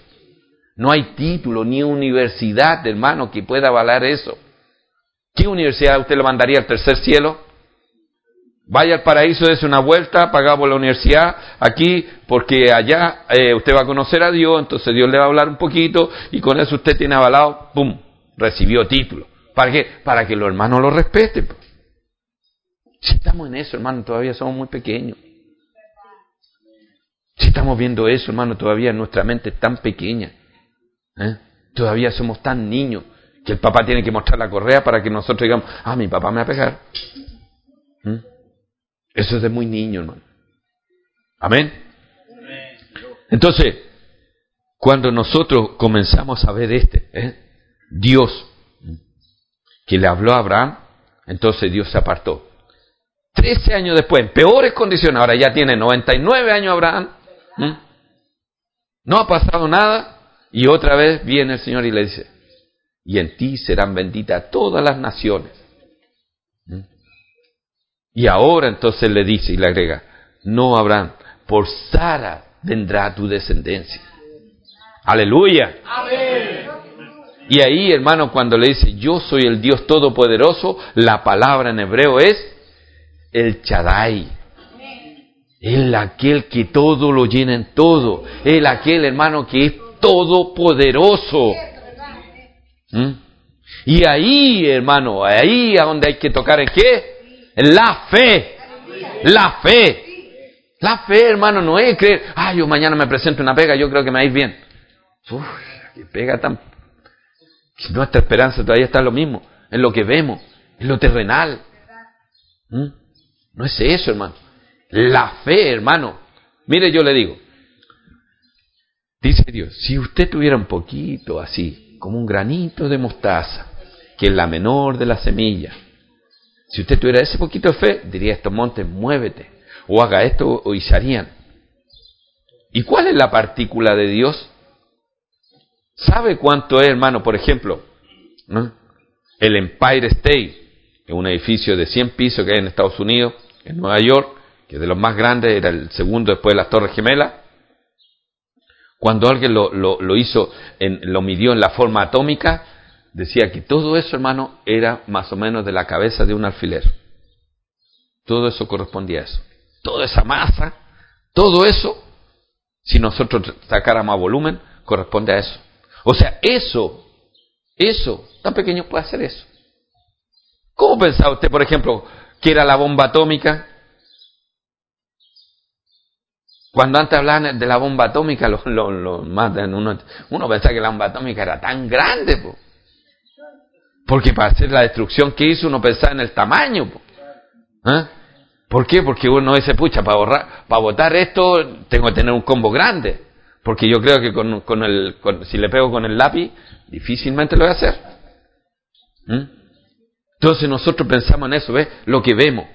No hay título ni universidad, hermano, que pueda avalar eso. ¿Qué universidad usted le mandaría al tercer cielo? Vaya al paraíso, dése una vuelta, pagamos la universidad aquí, porque allá eh, usted va a conocer a Dios, entonces Dios le va a hablar un poquito y con eso usted tiene avalado, ¡pum!, recibió título. ¿Para qué? Para que los hermanos lo respeten. Si estamos en eso, hermano, todavía somos muy pequeños. Si estamos viendo eso, hermano, todavía nuestra mente es tan pequeña. ¿eh? Todavía somos tan niños que el papá tiene que mostrar la correa para que nosotros digamos, ah, mi papá me va a pegar. ¿Eh? Eso es de muy niño, hermano. Amén. Entonces, cuando nosotros comenzamos a ver este, ¿eh? Dios, que le habló a Abraham, entonces Dios se apartó. Trece años después, en peores condiciones, ahora ya tiene 99 años Abraham, no ha pasado nada, y otra vez viene el Señor y le dice, y en ti serán benditas todas las naciones. Y ahora entonces le dice y le agrega, no Abraham, por Sara vendrá tu descendencia. Aleluya. Y ahí, hermano, cuando le dice, yo soy el Dios Todopoderoso, la palabra en hebreo es el Chadai. Él aquel que todo lo llena en todo. Él aquel, hermano, que es todopoderoso. ¿Mm? Y ahí, hermano, ahí a donde hay que tocar en qué? La fe. La fe. La fe, hermano, no es creer, ay, yo mañana me presento una pega, yo creo que me va a ir bien. Uf, que pega tan... Nuestra esperanza todavía está en lo mismo, en lo que vemos, en lo terrenal. ¿Mm? No es eso, hermano. La fe, hermano. Mire, yo le digo, dice Dios, si usted tuviera un poquito así, como un granito de mostaza, que es la menor de las semillas, si usted tuviera ese poquito de fe, diría estos montes, muévete, o haga esto, o se harían. ¿Y cuál es la partícula de Dios? ¿Sabe cuánto es, hermano? Por ejemplo, el Empire State, es un edificio de 100 pisos que hay en Estados Unidos, en Nueva York, que es de los más grandes, era el segundo después de las Torres Gemelas. Cuando alguien lo, lo, hizo, en, lo midió en la forma atómica, decía que todo eso, hermano, era más o menos de la cabeza de un alfiler. Todo eso correspondía a eso. Toda esa masa, todo eso, si nosotros sacáramos a volumen, corresponde a eso. O sea, eso, eso, tan pequeño puede hacer eso. ¿Cómo pensaba usted, por ejemplo, que era la bomba atómica? Cuando antes hablaban de la bomba atómica, lo, uno, uno pensaba que la bomba atómica era tan grande. Porque para hacer la destrucción que hizo, uno pensaba en el tamaño. ¿Eh? ¿Por qué? Porque uno dice, pucha, para, borrar, para botar esto tengo que tener un combo grande. Porque yo creo que con, con el, si le pego con el lápiz, difícilmente lo voy a hacer. ¿Mm? Entonces nosotros pensamos en eso, ¿ves? Lo que vemos.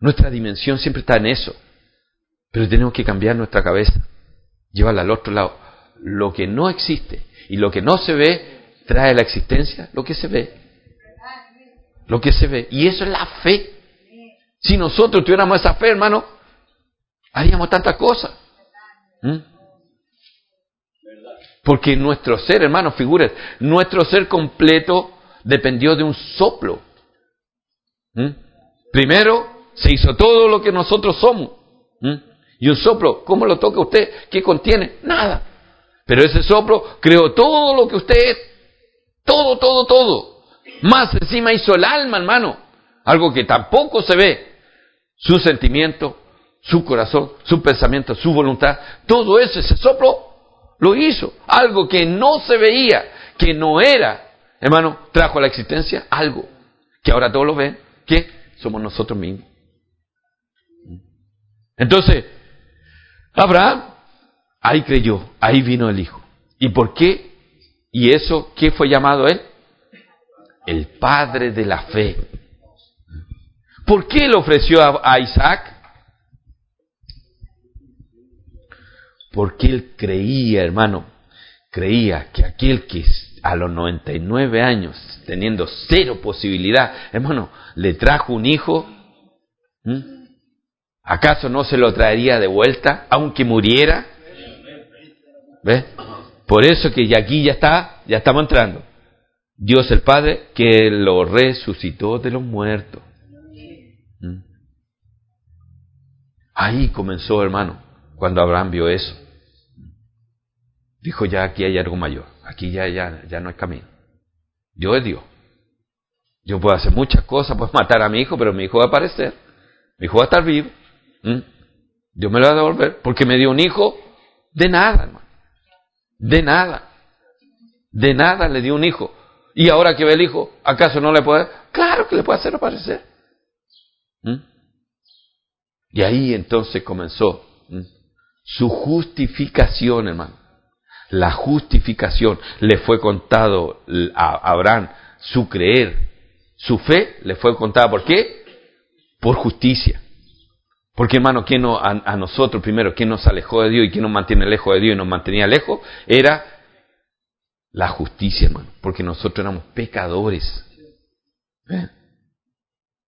Nuestra dimensión siempre está en eso. Pero tenemos que cambiar nuestra cabeza, llevarla al otro lado. Lo que no existe y lo que no se ve trae la existencia lo que se ve. Lo que se ve. Y eso es la fe. Si nosotros tuviéramos esa fe, hermano, haríamos tantas cosas. ¿Mm? Porque nuestro ser, hermano, figuras, nuestro ser completo dependió de un soplo. ¿Mm? Primero se hizo todo lo que nosotros somos. ¿Mm? Y un soplo, ¿cómo lo toca usted? ¿Qué contiene? Nada. Pero ese soplo creó todo lo que usted es. Todo, todo, todo. Más encima hizo el alma, hermano. Algo que tampoco se ve. Su sentimiento, su corazón, su pensamiento, su voluntad. Todo eso, ese soplo, lo hizo. Algo que no se veía, que no era. Hermano, trajo a la existencia algo que ahora todos lo ven, que somos nosotros mismos. Entonces, Abraham ahí creyó, ahí vino el Hijo. ¿Y por qué? ¿Y eso qué fue llamado él? El Padre de la Fe. ¿Por qué le ofreció a, Isaac? Porque él creía, hermano, creía que aquel que a los 99 años, teniendo cero posibilidad, hermano, le trajo un hijo, ¿acaso no se lo traería de vuelta, aunque muriera? ¿Ves? Por eso que ya aquí ya está, ya estamos entrando. Dios el Padre que lo resucitó de los muertos. ¿Mm? Ahí comenzó, hermano, cuando Abraham vio eso. Dijo, ya aquí hay algo mayor, aquí ya, ya, ya no hay camino. Yo es Dios. Yo puedo hacer muchas cosas, puedo matar a mi hijo, pero mi hijo va a aparecer. Mi hijo va a estar vivo. ¿Mm? Dios me lo va a devolver porque me dio un hijo de nada, hermano. De nada. De nada le dio un hijo. Y ahora que ve el hijo, ¿acaso no le puede? Claro que le puede hacer aparecer. ¿Mm? Y ahí entonces comenzó ¿Mm? su justificación, hermano. La justificación le fue contado a Abraham, su creer, su fe le fue contada. ¿Por qué? Por justicia. Porque hermano, ¿quién a, nosotros primero, quién nos alejó de Dios y quién nos mantiene lejos de Dios y nos mantenía lejos? Era la justicia, hermano. Porque nosotros éramos pecadores.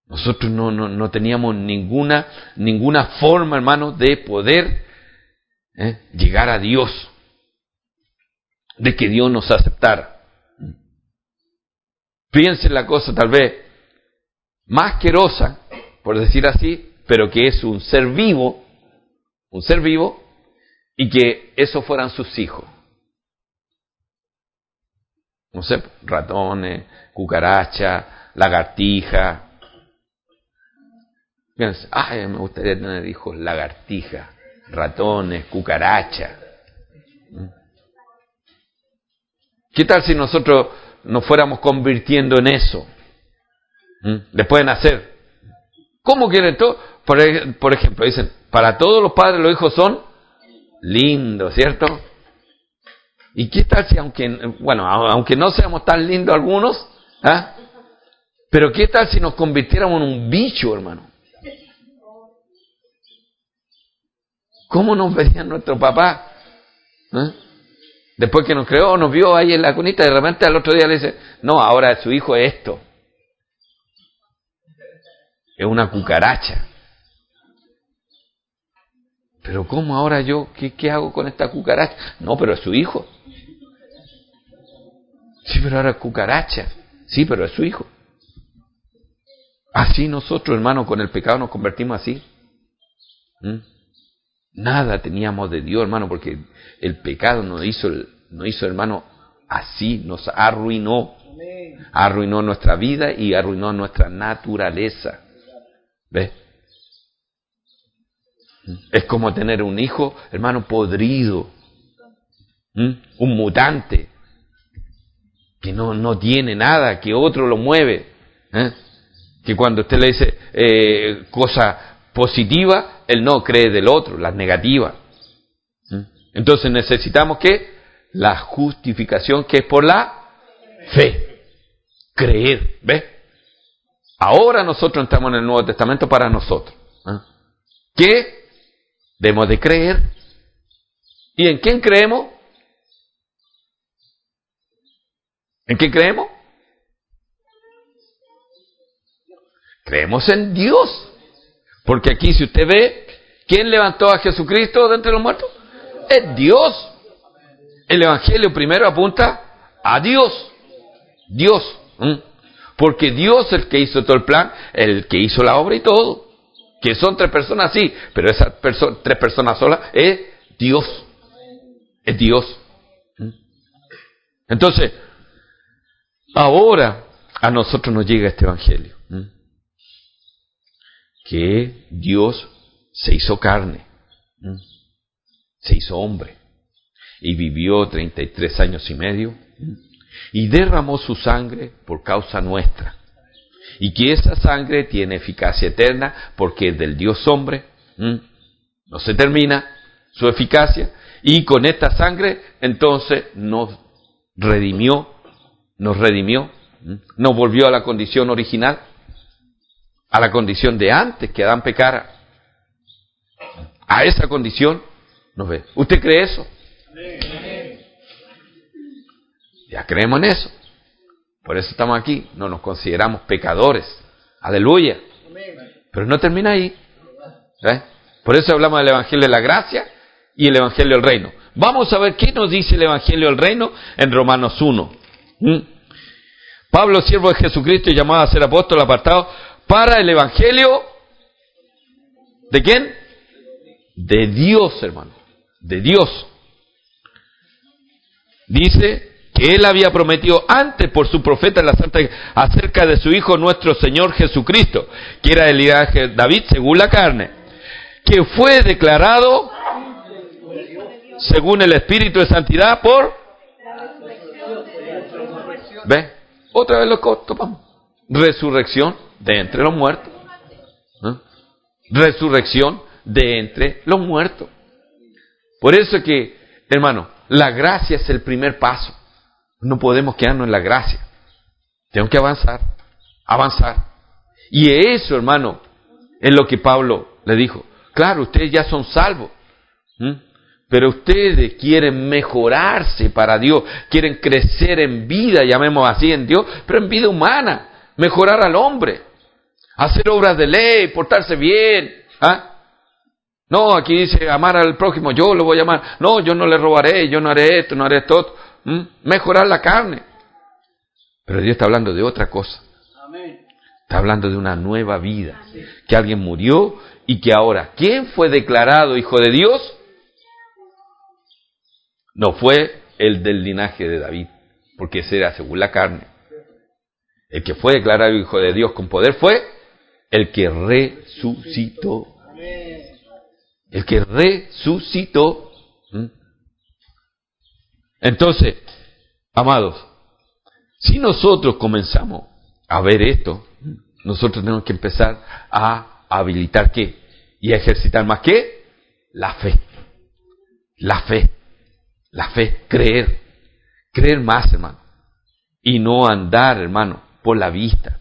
Nosotros no, no, no teníamos ninguna, ninguna forma, hermano, de poder ¿eh? llegar a Dios, de que Dios nos aceptara. Piensen la cosa tal vez más querosa, por decir así, pero que es un ser vivo, un ser vivo, y que esos fueran sus hijos. No sé, ratones, cucaracha, lagartija, ay, me gustaría tener hijos lagartijas, ratones, cucarachas. ¿Mm? ¿Qué tal si nosotros nos fuéramos convirtiendo en eso? ¿Mm? Después de nacer. ¿Cómo quieren todo? Por, ejemplo, dicen, para todos los padres los hijos son lindos, ¿cierto? ¿Y qué tal si, aunque, bueno, aunque no seamos tan lindos algunos, ¿ah? pero qué tal si nos convirtiéramos en un bicho, hermano? ¿Cómo nos veía nuestro papá? ¿Eh? Después que nos creó, nos vio ahí en la cunita, de repente al otro día le dice, no, ahora su hijo es esto. Es una cucaracha. Pero ¿cómo ahora yo? ¿Qué, qué hago con esta cucaracha? No, pero es su hijo. Sí, pero ahora es cucaracha. Sí, pero es su hijo. Así nosotros, hermano, con el pecado nos convertimos así. ¿Mm? Nada teníamos de Dios, hermano, porque el pecado nos hizo, nos hizo, hermano, así, nos arruinó. Arruinó nuestra vida y arruinó nuestra naturaleza. ¿Ves? Es como tener un hijo, hermano, podrido. Un mutante. Que no, no tiene nada, que otro lo mueve. ¿eh? Que cuando usted le dice eh, cosa positiva, él no cree del otro, las negativas. Entonces necesitamos que la justificación que es por la fe. Creer, ¿ves? Ahora nosotros entramos en el Nuevo Testamento para nosotros. ¿eh? ¿Qué? Debemos de creer. ¿Y en quién creemos? ¿En quién creemos? Creemos en Dios. Porque aquí si usted ve, ¿quién levantó a Jesucristo de entre los muertos? Es Dios. El Evangelio primero apunta a Dios. Dios. Porque Dios es el que hizo todo el plan, el que hizo la obra y todo. Que son tres personas, sí, pero esas tres personas solas es Dios. Es Dios. Entonces, ahora a nosotros nos llega este Evangelio que Dios se hizo carne, se hizo hombre y vivió 33 años y medio y derramó su sangre por causa nuestra. Y que esa sangre tiene eficacia eterna porque es del Dios hombre, no se termina su eficacia y con esta sangre entonces nos redimió, nos redimió, nos volvió a la condición original a la condición de antes que Adán pecara. A esa condición nos ve. ¿Usted cree eso? Ya creemos en eso. Por eso estamos aquí. No nos consideramos pecadores. Aleluya. Pero no termina ahí. ¿Eh? Por eso hablamos del Evangelio de la Gracia y el Evangelio del Reino. Vamos a ver qué nos dice el Evangelio del Reino en Romanos 1. ¿Mm? Pablo, siervo de Jesucristo, llamado a ser apóstol, apartado para el Evangelio de quién? De Dios, hermano. De Dios. Dice él había prometido antes por su profeta en la Santa acerca de su Hijo nuestro Señor Jesucristo, que era el linaje de David según la carne, que fue declarado según el Espíritu de Santidad por... ¿Ve? Otra vez lo topamos. Resurrección de entre los muertos. Resurrección de entre los muertos. Por eso que, hermano, la gracia es el primer paso. No podemos quedarnos en la gracia. Tenemos que avanzar, avanzar. Y eso, hermano, es lo que Pablo le dijo. Claro, ustedes ya son salvos. Pero ustedes quieren mejorarse para Dios, quieren crecer en vida, llamemos así en Dios, pero en vida humana, mejorar al hombre hacer obras de ley, portarse bien. ¿ah? No, aquí dice amar al prójimo, yo lo voy a amar. No, yo no le robaré, yo no haré esto, no haré esto. Mejorar la carne. Pero Dios está hablando de otra cosa. Está hablando de una nueva vida. Que alguien murió y que ahora, ¿quién fue declarado hijo de Dios? No fue el del linaje de David, porque ese era según la carne. El que fue declarado hijo de Dios con poder fue el que resucitó. El que resucitó. ¿Mm? Entonces, amados, si nosotros comenzamos a ver esto, nosotros tenemos que empezar a habilitar qué? Y a ejercitar más qué? La fe. La fe. La fe. Creer. Creer más, hermano. Y no andar, hermano, por la vista.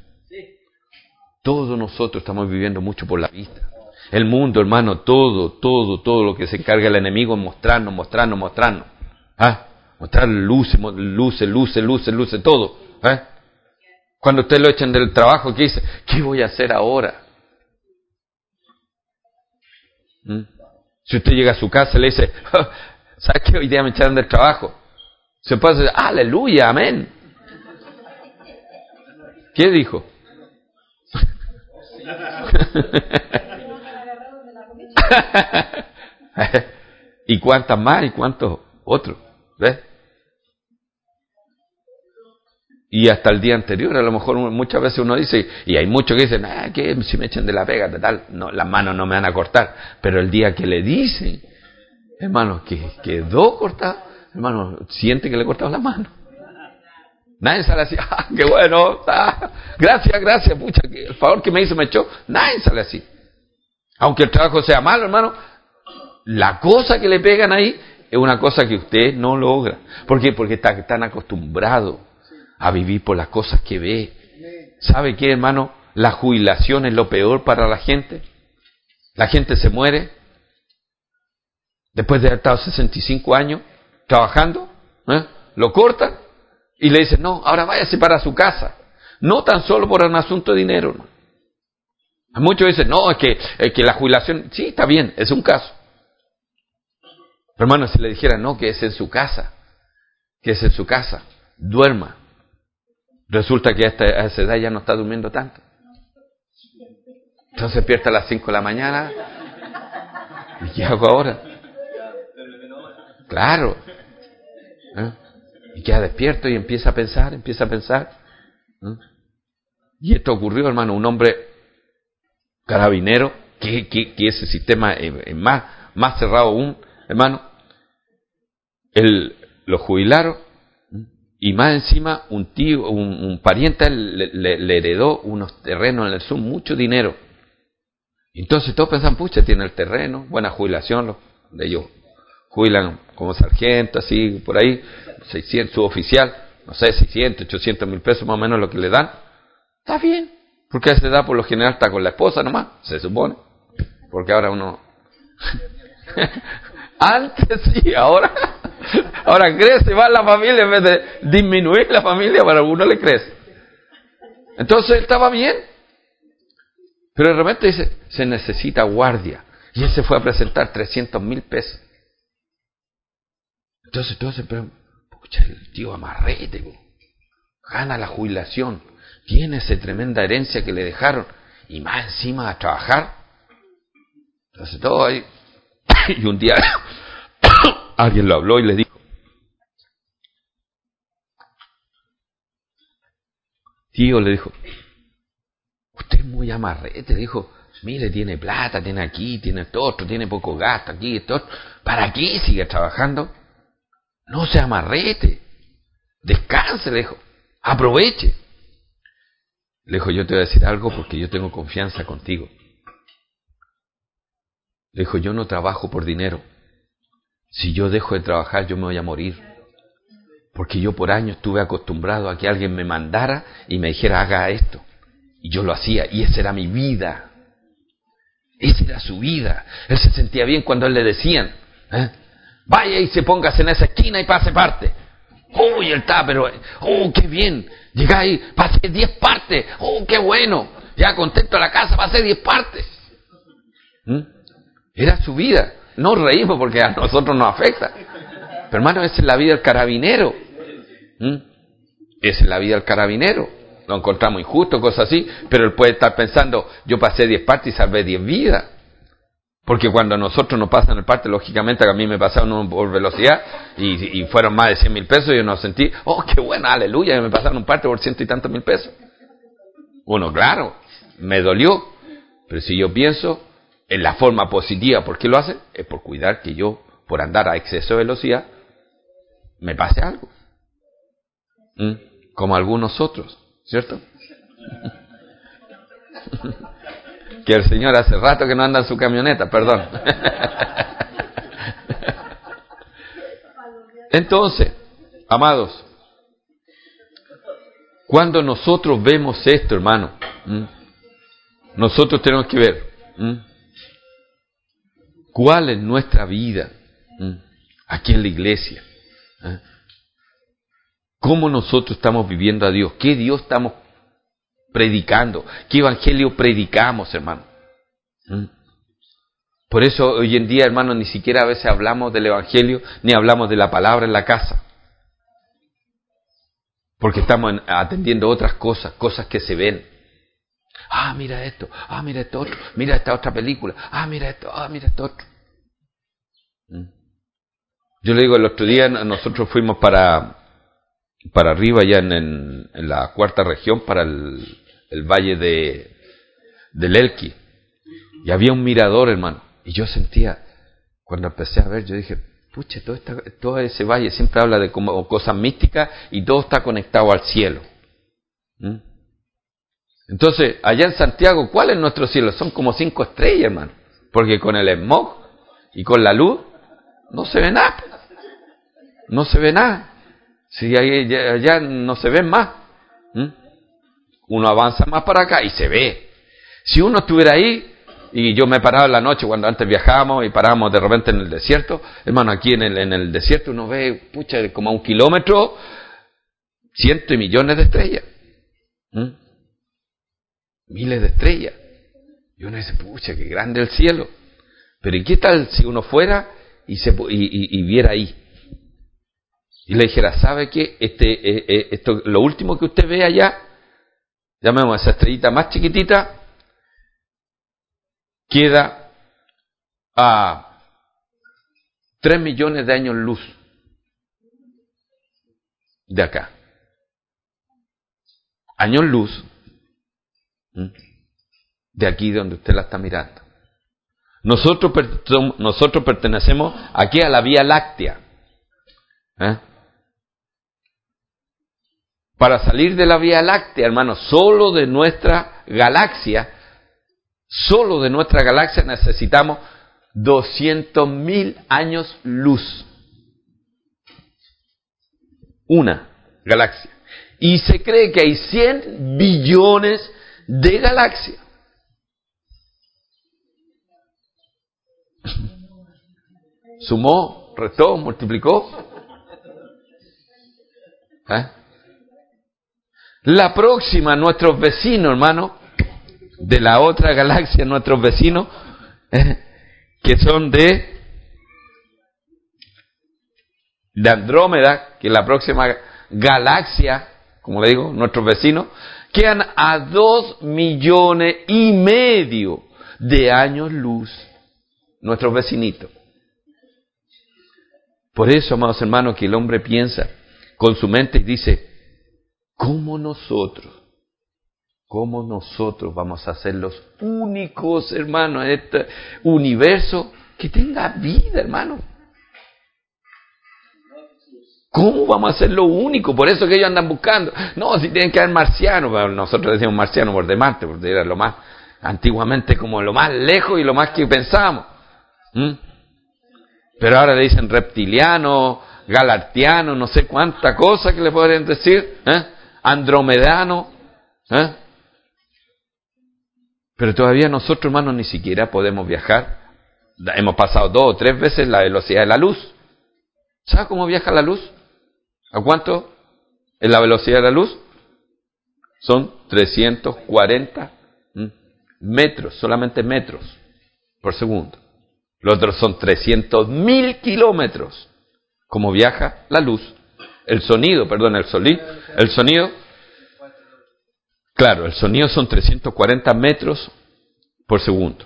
Todos nosotros estamos viviendo mucho por la vista. El mundo, hermano, todo, todo, todo lo que se encarga el enemigo es mostrarnos, mostrarnos, mostrarnos. ¿Ah? Mostrar luces, luces, luces, luces, luces, todo. ¿eh? Cuando usted lo echan del trabajo, ¿qué dice? ¿Qué voy a hacer ahora? ¿Mm? Si usted llega a su casa y le dice, ¿sabes qué? Hoy día me echaron del trabajo. Se puede decir, aleluya, amén. ¿Qué dijo? ¿Y cuántas más? ¿Y cuántos otros? ¿Ves? Y hasta el día anterior, a lo mejor muchas veces uno dice, y hay muchos que dicen, ah, que si me echan de la pega, tal, no, las manos no me van a cortar. Pero el día que le dicen, hermano, que quedó cortado, hermano, siente que le cortado la mano. Nadie sale así, ah, qué bueno, gracias, gracias, pucha, el favor que me hizo me echó. Nadie sale así. Aunque el trabajo sea malo, hermano, la cosa que le pegan ahí es una cosa que usted no logra. ¿Por qué? Porque está tan acostumbrado a vivir por las cosas que ve. ¿Sabe qué, hermano? La jubilación es lo peor para la gente. La gente se muere después de haber estado 65 años trabajando, lo cortan y le dicen, no, ahora váyase para su casa. No tan solo por un asunto de dinero. Muchos dicen, no, es que, es que la jubilación, sí, está bien, es un caso. Pero hermano, si le dijera, no, que es en su casa, que es en su casa, duerma, Resulta que a, esa edad ya no está durmiendo tanto. Entonces despierta a las 5 de la mañana. ¿Y qué hago ahora? Claro. ¿Eh? Y queda despierto y empieza a pensar, empieza a pensar. ¿Eh? Y esto ocurrió, hermano, un hombre carabinero, que, que, ese sistema es, más, más cerrado aún, hermano. El, lo jubilaron y más encima, un tío, un, pariente le, heredó unos terrenos en el sur, mucho dinero. Entonces todos pensan, pucha, tiene el terreno, buena jubilación, de ellos jubilan como sargento, así, por ahí, 600, su oficial, no sé, 600, 800 mil pesos más o menos lo que le dan. Está bien, porque a esa edad por lo general está con la esposa nomás, se supone. Porque ahora uno... Antes sí, ahora Ahora crece más la familia en vez de disminuir la familia, para uno le crece. Entonces él estaba bien. Pero de repente dice, se necesita guardia. Y él se fue a presentar 300 mil pesos. Entonces todos se preguntan, el tío amarrete, gana la jubilación, tiene esa tremenda herencia que le dejaron, y más encima a trabajar. Entonces todo ahí, y un día alguien lo habló y le dijo, tío le dijo, usted es muy amarrete, dijo, mire, tiene plata, tiene aquí, tiene esto tiene poco gasto aquí, esto ¿para qué sigue trabajando? No se amarrete, descanse, le dijo, aproveche. Le dijo, yo te voy a decir algo porque yo tengo confianza contigo. Le dijo, yo no trabajo por dinero. Si yo dejo de trabajar, yo me voy a morir. Porque yo por años estuve acostumbrado a que alguien me mandara y me dijera, haga esto. Y yo lo hacía, y esa era mi vida. Esa era su vida. Él se sentía bien cuando él le decían, ¿eh? vaya y se póngase en esa esquina y pase parte. Uy, él está, pero, oh, qué bien. Llega ahí, pase diez partes. Oh, qué bueno. Ya contento a la casa, pase diez partes. ¿Mm? Era su vida. No reímos porque a nosotros nos afecta. Pero hermano, esa es la vida del carabinero. ¿Mm? Esa es la vida del carabinero. Lo encontramos injusto, cosas así, pero él puede estar pensando, yo pasé 10 partes y salvé 10 vidas. Porque cuando a nosotros nos pasan el parte, lógicamente a mí me pasaron por velocidad y, fueron más de 100 mil pesos, yo no sentí, oh, qué buena, aleluya, me pasaron un parte por ciento y tantos mil pesos. Bueno, claro, me dolió, pero si yo pienso, en la forma positiva. ¿Por qué lo hace? Es por cuidar que yo, por andar a exceso de velocidad, me pase algo. ¿Mm? Como algunos otros, ¿cierto? que el Señor hace rato que no anda en su camioneta, perdón. Entonces, amados, cuando nosotros vemos esto, hermano, nosotros tenemos que ver cuál es nuestra vida aquí en la iglesia. ¿eh? ¿Cómo nosotros estamos viviendo a Dios? ¿Qué Dios estamos predicando? ¿Qué evangelio predicamos, hermano? Por eso hoy en día, hermanos, ni siquiera a veces hablamos del Evangelio, ni hablamos de la palabra en la casa. Porque estamos atendiendo otras cosas, cosas que se ven. Ah, mira esto, ah, mira esto otro, mira esta otra película, ah, mira esto, ah, mira esto otro. ¿Mm? Yo le digo, el otro día nosotros fuimos para, para arriba, ya en, la cuarta región, para el, valle de, del Elqui. Y había un mirador, hermano. Y yo sentía, cuando empecé a ver, yo dije, pucha, todo, todo ese valle siempre habla de como, cosas místicas y todo está conectado al cielo. ¿Mm? Entonces, allá en Santiago, ¿cuál es nuestro cielo? Son como cinco estrellas, hermano. Porque con el smog y con la luz no se ve nada. No se ve nada. Si allá, no se ve más. Uno avanza más para acá y se ve. Si uno estuviera ahí, y yo me paraba en la noche cuando antes viajábamos y parábamos de repente en el desierto, hermano, aquí en el, en el desierto uno ve, pucha, como a un kilómetro, cientos y millones de estrellas. Miles de estrellas. Y uno dice, pucha, qué grande el cielo. Pero ¿y qué tal si uno fuera y, se, y, viera ahí? Y le dijera, ¿sabe qué? Este, eh, eh, esto, lo último que usted ve allá, llamemos a esa estrellita más chiquitita, queda a 3 millones de años luz de acá. Años luz de aquí donde usted la está mirando. Nosotros, nosotros pertenecemos aquí a la Vía Láctea. ¿eh? Para salir de la Vía Láctea, hermano, solo de nuestra galaxia, solo de nuestra galaxia necesitamos 200.000 años luz. Una galaxia. Y se cree que hay 100 billones de galaxia. Sumó, restó, multiplicó. ¿Eh? La próxima, nuestros vecinos, hermano, de la otra galaxia, nuestros vecinos, ¿eh? que son de, de Andrómeda, que es la próxima galaxia, como le digo, nuestros vecinos, quedan a dos millones y medio de años luz nuestros vecinitos. Por eso, amados hermanos, que el hombre piensa con su mente y dice, ¿cómo nosotros, cómo nosotros vamos a ser los únicos, hermanos, en este universo que tenga vida, hermano? ¿Cómo vamos a ser lo único? Por eso que ellos andan buscando. No, si tienen que haber marcianos. nosotros decimos marciano por de Marte, porque era lo más, antiguamente como lo más lejos y lo más que pensábamos. ¿Mm? Pero ahora le dicen reptiliano, galartiano, no sé cuánta cosa que le podrían decir. ¿eh? Andromedano. ¿eh? Pero todavía nosotros, hermanos, ni siquiera podemos viajar. Hemos pasado dos o tres veces la velocidad de la luz. ¿Sabe cómo viaja la luz? ¿A cuánto es la velocidad de la luz? Son 340 metros, solamente metros por segundo. Los otros son 300 mil kilómetros. ¿Cómo viaja la luz? El sonido, perdón, el, sonido, el sonido. Claro, el sonido son 340 metros por segundo.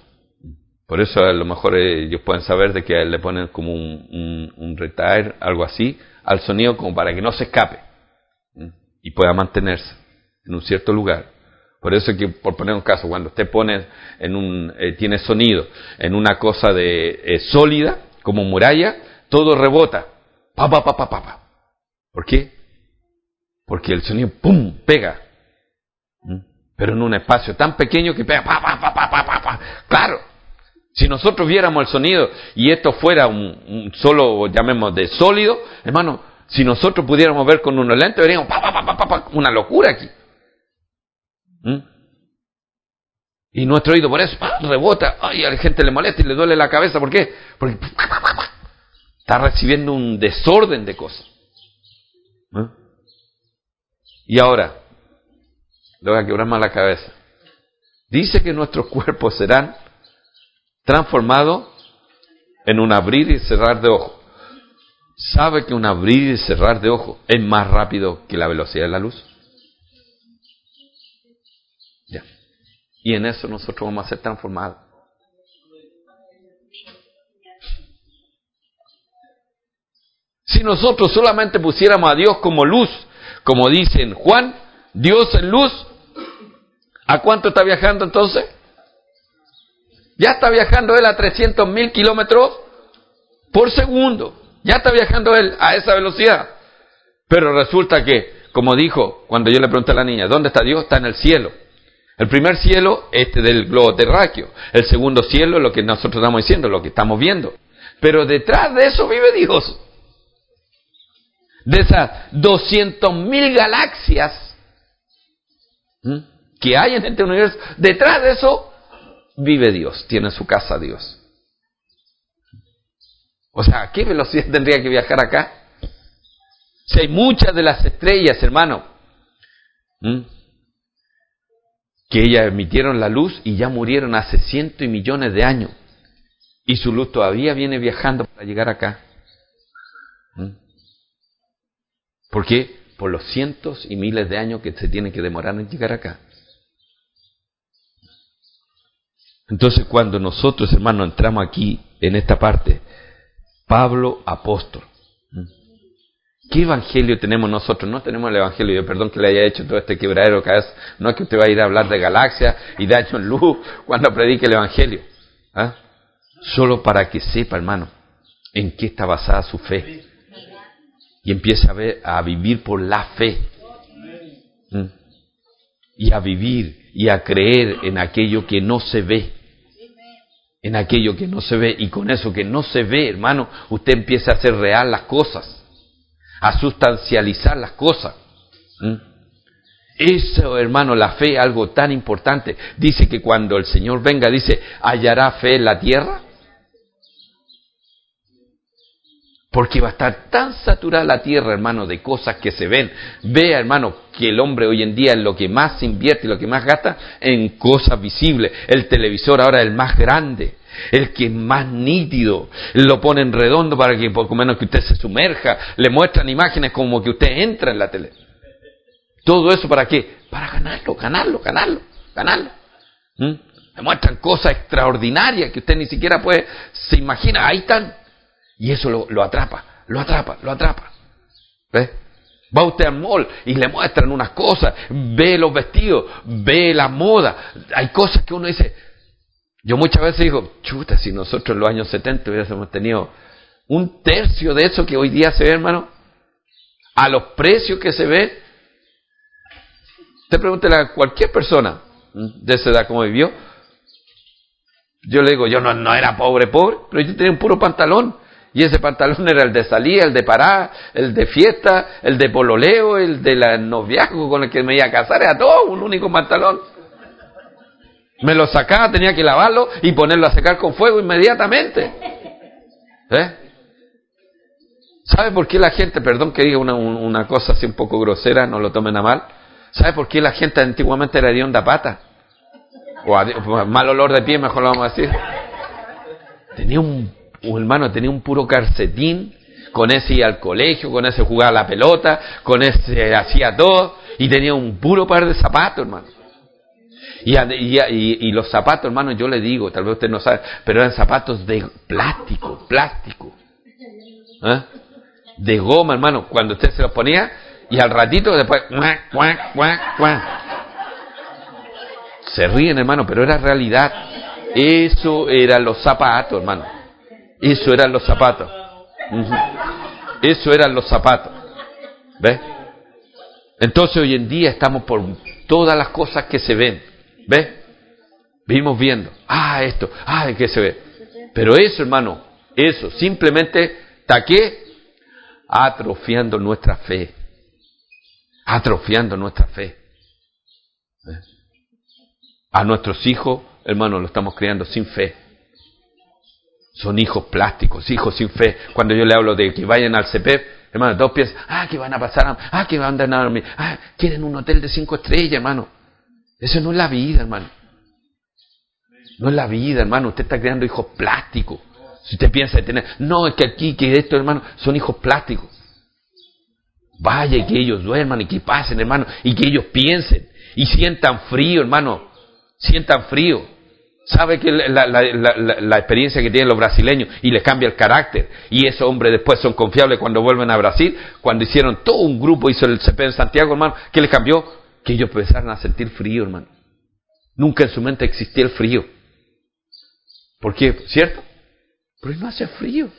Por eso a lo mejor ellos pueden saber de que le ponen como un, un, un retire, algo así, al sonido como para que no se escape y pueda mantenerse en un cierto lugar. Por eso que, por poner un caso, cuando usted pone en un, eh, tiene sonido en una cosa de eh, sólida, como muralla, todo rebota. Pa, pa, pa, pa, pa, ¿Por qué? Porque el sonido, ¡pum!, pega. Pero en un espacio tan pequeño que pega, pa, pa, pa, pa, pa, pa. Claro, si nosotros viéramos el sonido y esto fuera un, solo, llamemos, de sólido, hermano, si nosotros pudiéramos ver con unos lentes, veríamos pa, pa, pa, pa, una locura aquí. ¿Mm? Y nuestro oído por eso rebota, ay, a la gente le molesta y le duele la cabeza, ¿por qué? Porque está recibiendo un desorden de cosas. ¿Mm? Y ahora, le voy a quebrar más la cabeza. Dice que nuestros cuerpos serán transformado en un abrir y cerrar de ojo. ¿Sabe que un abrir y cerrar de ojo es más rápido que la velocidad de la luz? Ya. Y en eso nosotros vamos a ser transformados. Si nosotros solamente pusiéramos a Dios como luz, como dicen Juan, Dios es luz, ¿a cuánto está viajando entonces? Ya está viajando él a 300 mil kilómetros por segundo. Ya está viajando él a esa velocidad. Pero resulta que, como dijo cuando yo le pregunté a la niña, ¿dónde está Dios? Está en el cielo. El primer cielo, este del globo terráqueo. El segundo cielo, lo que nosotros estamos diciendo, lo que estamos viendo. Pero detrás de eso vive Dios. De esas 200 mil galaxias que hay en este universo, detrás de eso vive Dios, tiene su casa Dios. O sea, ¿a qué velocidad tendría que viajar acá? Si hay muchas de las estrellas, hermano, que ellas emitieron la luz y ya murieron hace cientos y millones de años. Y su luz todavía viene viajando para llegar acá. ¿Por qué? Por los cientos y miles de años que se tienen que demorar en llegar acá. Entonces cuando nosotros, hermanos, entramos aquí en esta parte, Pablo apóstol. ¿Qué evangelio tenemos nosotros? No tenemos el evangelio, yo perdón que le haya hecho todo este quebradero, que no es que usted va a ir a hablar de galaxia y de año en luz cuando predique el evangelio. ¿ah? Solo para que sepa, hermano, en qué está basada su fe. Y empiece a, ver, a vivir por la fe. Y a vivir y a creer en aquello que no se ve. En aquello que no se ve. Y con eso que no se ve, hermano, usted empieza a hacer real las cosas. A sustancializar las cosas. ¿Mm? Eso, hermano, la fe, algo tan importante. Dice que cuando el Señor venga, dice, ¿hallará fe en la tierra? Porque va a estar tan saturada la tierra, hermano, de cosas que se ven. Vea, hermano, que el hombre hoy en día es lo que más invierte y lo que más gasta en cosas visibles. El televisor ahora es el más grande, el que es más nítido. Lo ponen redondo para que, por lo menos que usted se sumerja. Le muestran imágenes como que usted entra en la tele. Todo eso para qué? Para ganarlo, ganarlo, ganarlo, ganarlo. ¿Mm? Le muestran cosas extraordinarias que usted ni siquiera puede, se imagina. Ahí están y eso lo, atrapa, lo atrapa, lo atrapa. ¿Ve? Va usted al mall y le muestran unas cosas, ve los vestidos, ve la moda. Hay cosas que uno dice, yo muchas veces digo, chuta, si nosotros en los años 70 hubiésemos tenido un tercio de eso que hoy día se ve, hermano, a los precios que se ve, usted pregúntele a cualquier persona de esa edad cómo vivió. Yo le digo, yo no, no era pobre, pobre, pero yo tenía un puro pantalón y ese pantalón era el de salida, el de parada, el de fiesta, el de pololeo, el de la noviazgo con el que me iba a casar, era todo un único pantalón. Me lo sacaba, tenía que lavarlo y ponerlo a secar con fuego inmediatamente. ¿Eh? ¿Sabe por qué la gente, perdón que diga una, una, cosa así un poco grosera, no lo tomen a mal? ¿Sabe por qué la gente antiguamente era de onda pata? O mal olor de pie, mejor lo vamos a decir. Tenía un hermano tenía un puro calcetín, con ese iba al colegio, con ese jugaba la pelota, con ese hacía todo, y tenía un puro par de zapatos, hermano. Y, los zapatos, hermano, yo le digo, tal vez usted no sabe, pero eran zapatos de plástico, plástico. ¿eh? De goma, hermano, cuando usted se los ponía, y al ratito después, se ríen, hermano, pero era realidad. Eso eran los zapatos, hermano. Eso eran los zapatos. Eso eran los zapatos. ¿Ves? Entonces hoy en día estamos por todas las cosas que se ven. ¿Ves? Vimos viendo. Ah, esto. Ah, ¿de qué se ve? Pero eso, hermano, eso simplemente está qué? Atrofiando nuestra fe. Atrofiando nuestra fe. A nuestros hijos, hermano, lo estamos criando sin fe. Son hijos plásticos, hijos sin fe. Cuando yo le hablo de que vayan al CPEP, hermano, todos piensan, ah, que van a pasar, ah, que van a andar a dormir, ah, quieren un hotel de cinco estrellas, hermano. Eso no es la vida, hermano. No es la vida, hermano. Usted está creando hijos plásticos, Si usted piensa de tener, no, es que aquí, que esto, hermano, son hijos plásticos. Vaya que ellos duerman y que pasen, hermano, y que ellos piensen y sientan frío, hermano, sientan frío. ¿Sabe que la, la, experiencia que tienen los brasileños y les cambia el carácter? Y esos hombres después son confiables cuando vuelven a Brasil. Cuando hicieron todo un grupo, hizo el CP en Santiago, hermano, ¿qué les cambió? Que ellos empezaron a sentir frío, hermano. Nunca en su mente existía el frío. ¿Por qué? ¿Cierto? Porque no hace frío.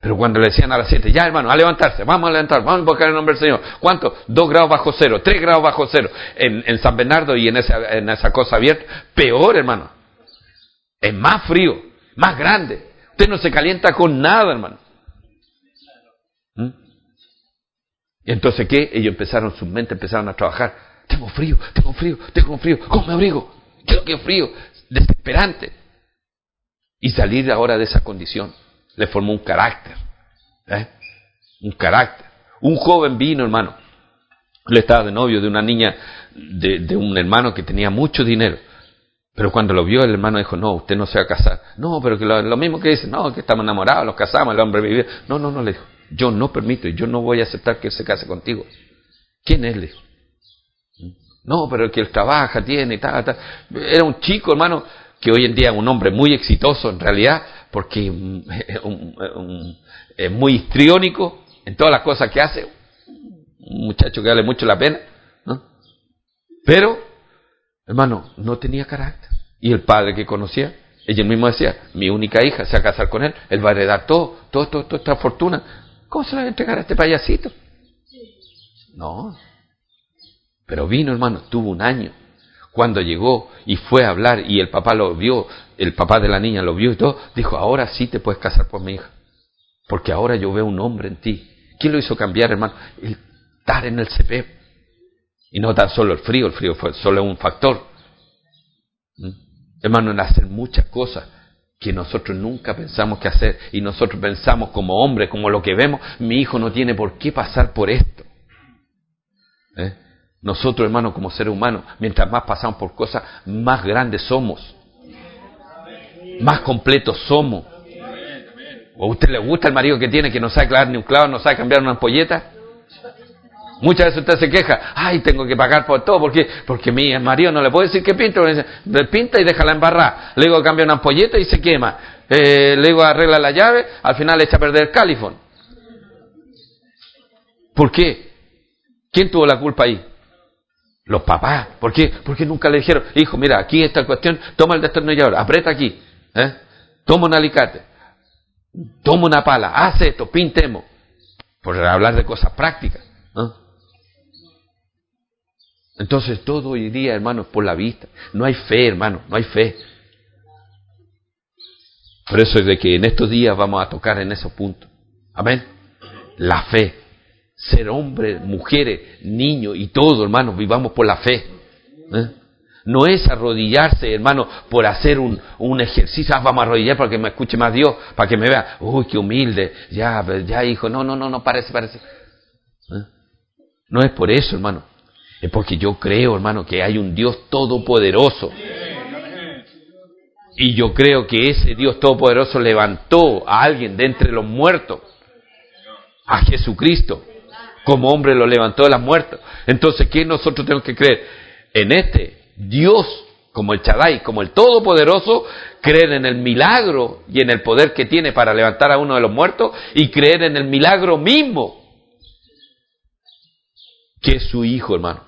Pero cuando le decían a las siete, ya hermano, a levantarse, vamos a levantar, vamos a invocar el nombre del Señor. ¿Cuánto? Dos grados bajo cero, tres grados bajo cero. En, en San Bernardo y en esa, en esa cosa abierta, peor hermano. Es más frío, más grande. Usted no se calienta con nada, hermano. ¿Mm? Y entonces, ¿qué? Ellos empezaron, su mente empezaron a trabajar. Tengo frío, tengo frío, tengo frío. ¿Cómo me abrigo? Quiero que frío. Desesperante. Y salir ahora de esa condición le formó un carácter. ¿eh? Un carácter. Un joven vino, hermano. Le estaba de novio de una niña, de, un hermano que tenía mucho dinero. Pero cuando lo vio, el hermano dijo, no, usted no se va a casar. No, pero que lo, mismo que dice, no, que estamos enamorados, nos casamos, el hombre vive. No, no, no, le dijo, yo no permito, yo no voy a aceptar que él se case contigo. ¿Quién es? Le dijo. No, pero el que él trabaja, tiene, tal, tal. Era un chico, hermano, que hoy en día es un hombre muy exitoso en realidad, porque es muy histriónico en todas las cosas que hace, un muchacho que vale mucho la pena, ¿no? Pero, hermano, no tenía carácter. Y el padre que conocía, ella mismo decía, mi única hija se va a casar con él, él va a heredar todo toda esta fortuna. ¿Cómo se la va a entregar a este payasito? No. Pero vino, hermano, tuvo un año cuando llegó y fue a hablar y el papá lo vio, el papá de la niña lo vio y todo, dijo, ahora sí te puedes casar por mi hija, porque ahora yo veo un hombre en ti. ¿Quién lo hizo cambiar, hermano? El estar en el CP. Y no tan solo el frío, el frío fue solo un factor. ¿Mm? Hermano, en hacer muchas cosas que nosotros nunca pensamos que hacer y nosotros pensamos como hombres, como lo que vemos, mi hijo no tiene por qué pasar por esto. ¿Eh? Nosotros, hermanos, como seres humanos, mientras más pasamos por cosas, más grandes somos. Más completos somos. ¿O a usted le gusta el marido que tiene que no sabe clavar ni un clavo, no sabe cambiar una ampolleta? Muchas veces usted se queja, ay, tengo que pagar por todo, ¿por qué? Porque mi marido no le puede decir que pinte, le pinta y déjala embarrar. Luego cambia una ampolleta y se quema. Eh, luego arregla la llave, al final le echa a perder el califón. ¿Por qué? ¿Quién tuvo la culpa ahí? Los papás. ¿Por qué? Porque nunca le dijeron, hijo, mira, aquí está cuestión, toma el destornillador, aprieta aquí, ¿eh? toma un alicate, toma una pala, haz esto, pintemos. Por hablar de cosas prácticas. Entonces todo hoy día, hermanos, por la vista. No hay fe, hermano, no hay fe. Por eso es de que en estos días vamos a tocar en esos puntos. Amén. La fe ser hombres, mujeres, niños y todo, hermano, vivamos por la fe. ¿eh? No es arrodillarse, hermano, por hacer un, un ejercicio. Ah, vamos a arrodillar para que me escuche más Dios, para que me vea. Uy, qué humilde. Ya, ya, hijo. No, no, no, no, parece, parece. ¿Eh? No es por eso, hermano. Es porque yo creo, hermano, que hay un Dios todopoderoso. Y yo creo que ese Dios todopoderoso levantó a alguien de entre los muertos, a Jesucristo como hombre lo levantó de las muertos. Entonces, ¿qué nosotros tenemos que creer? En este Dios, como el Chadai, como el Todopoderoso, creer en el milagro y en el poder que tiene para levantar a uno de los muertos y creer en el milagro mismo, que es su Hijo, hermano,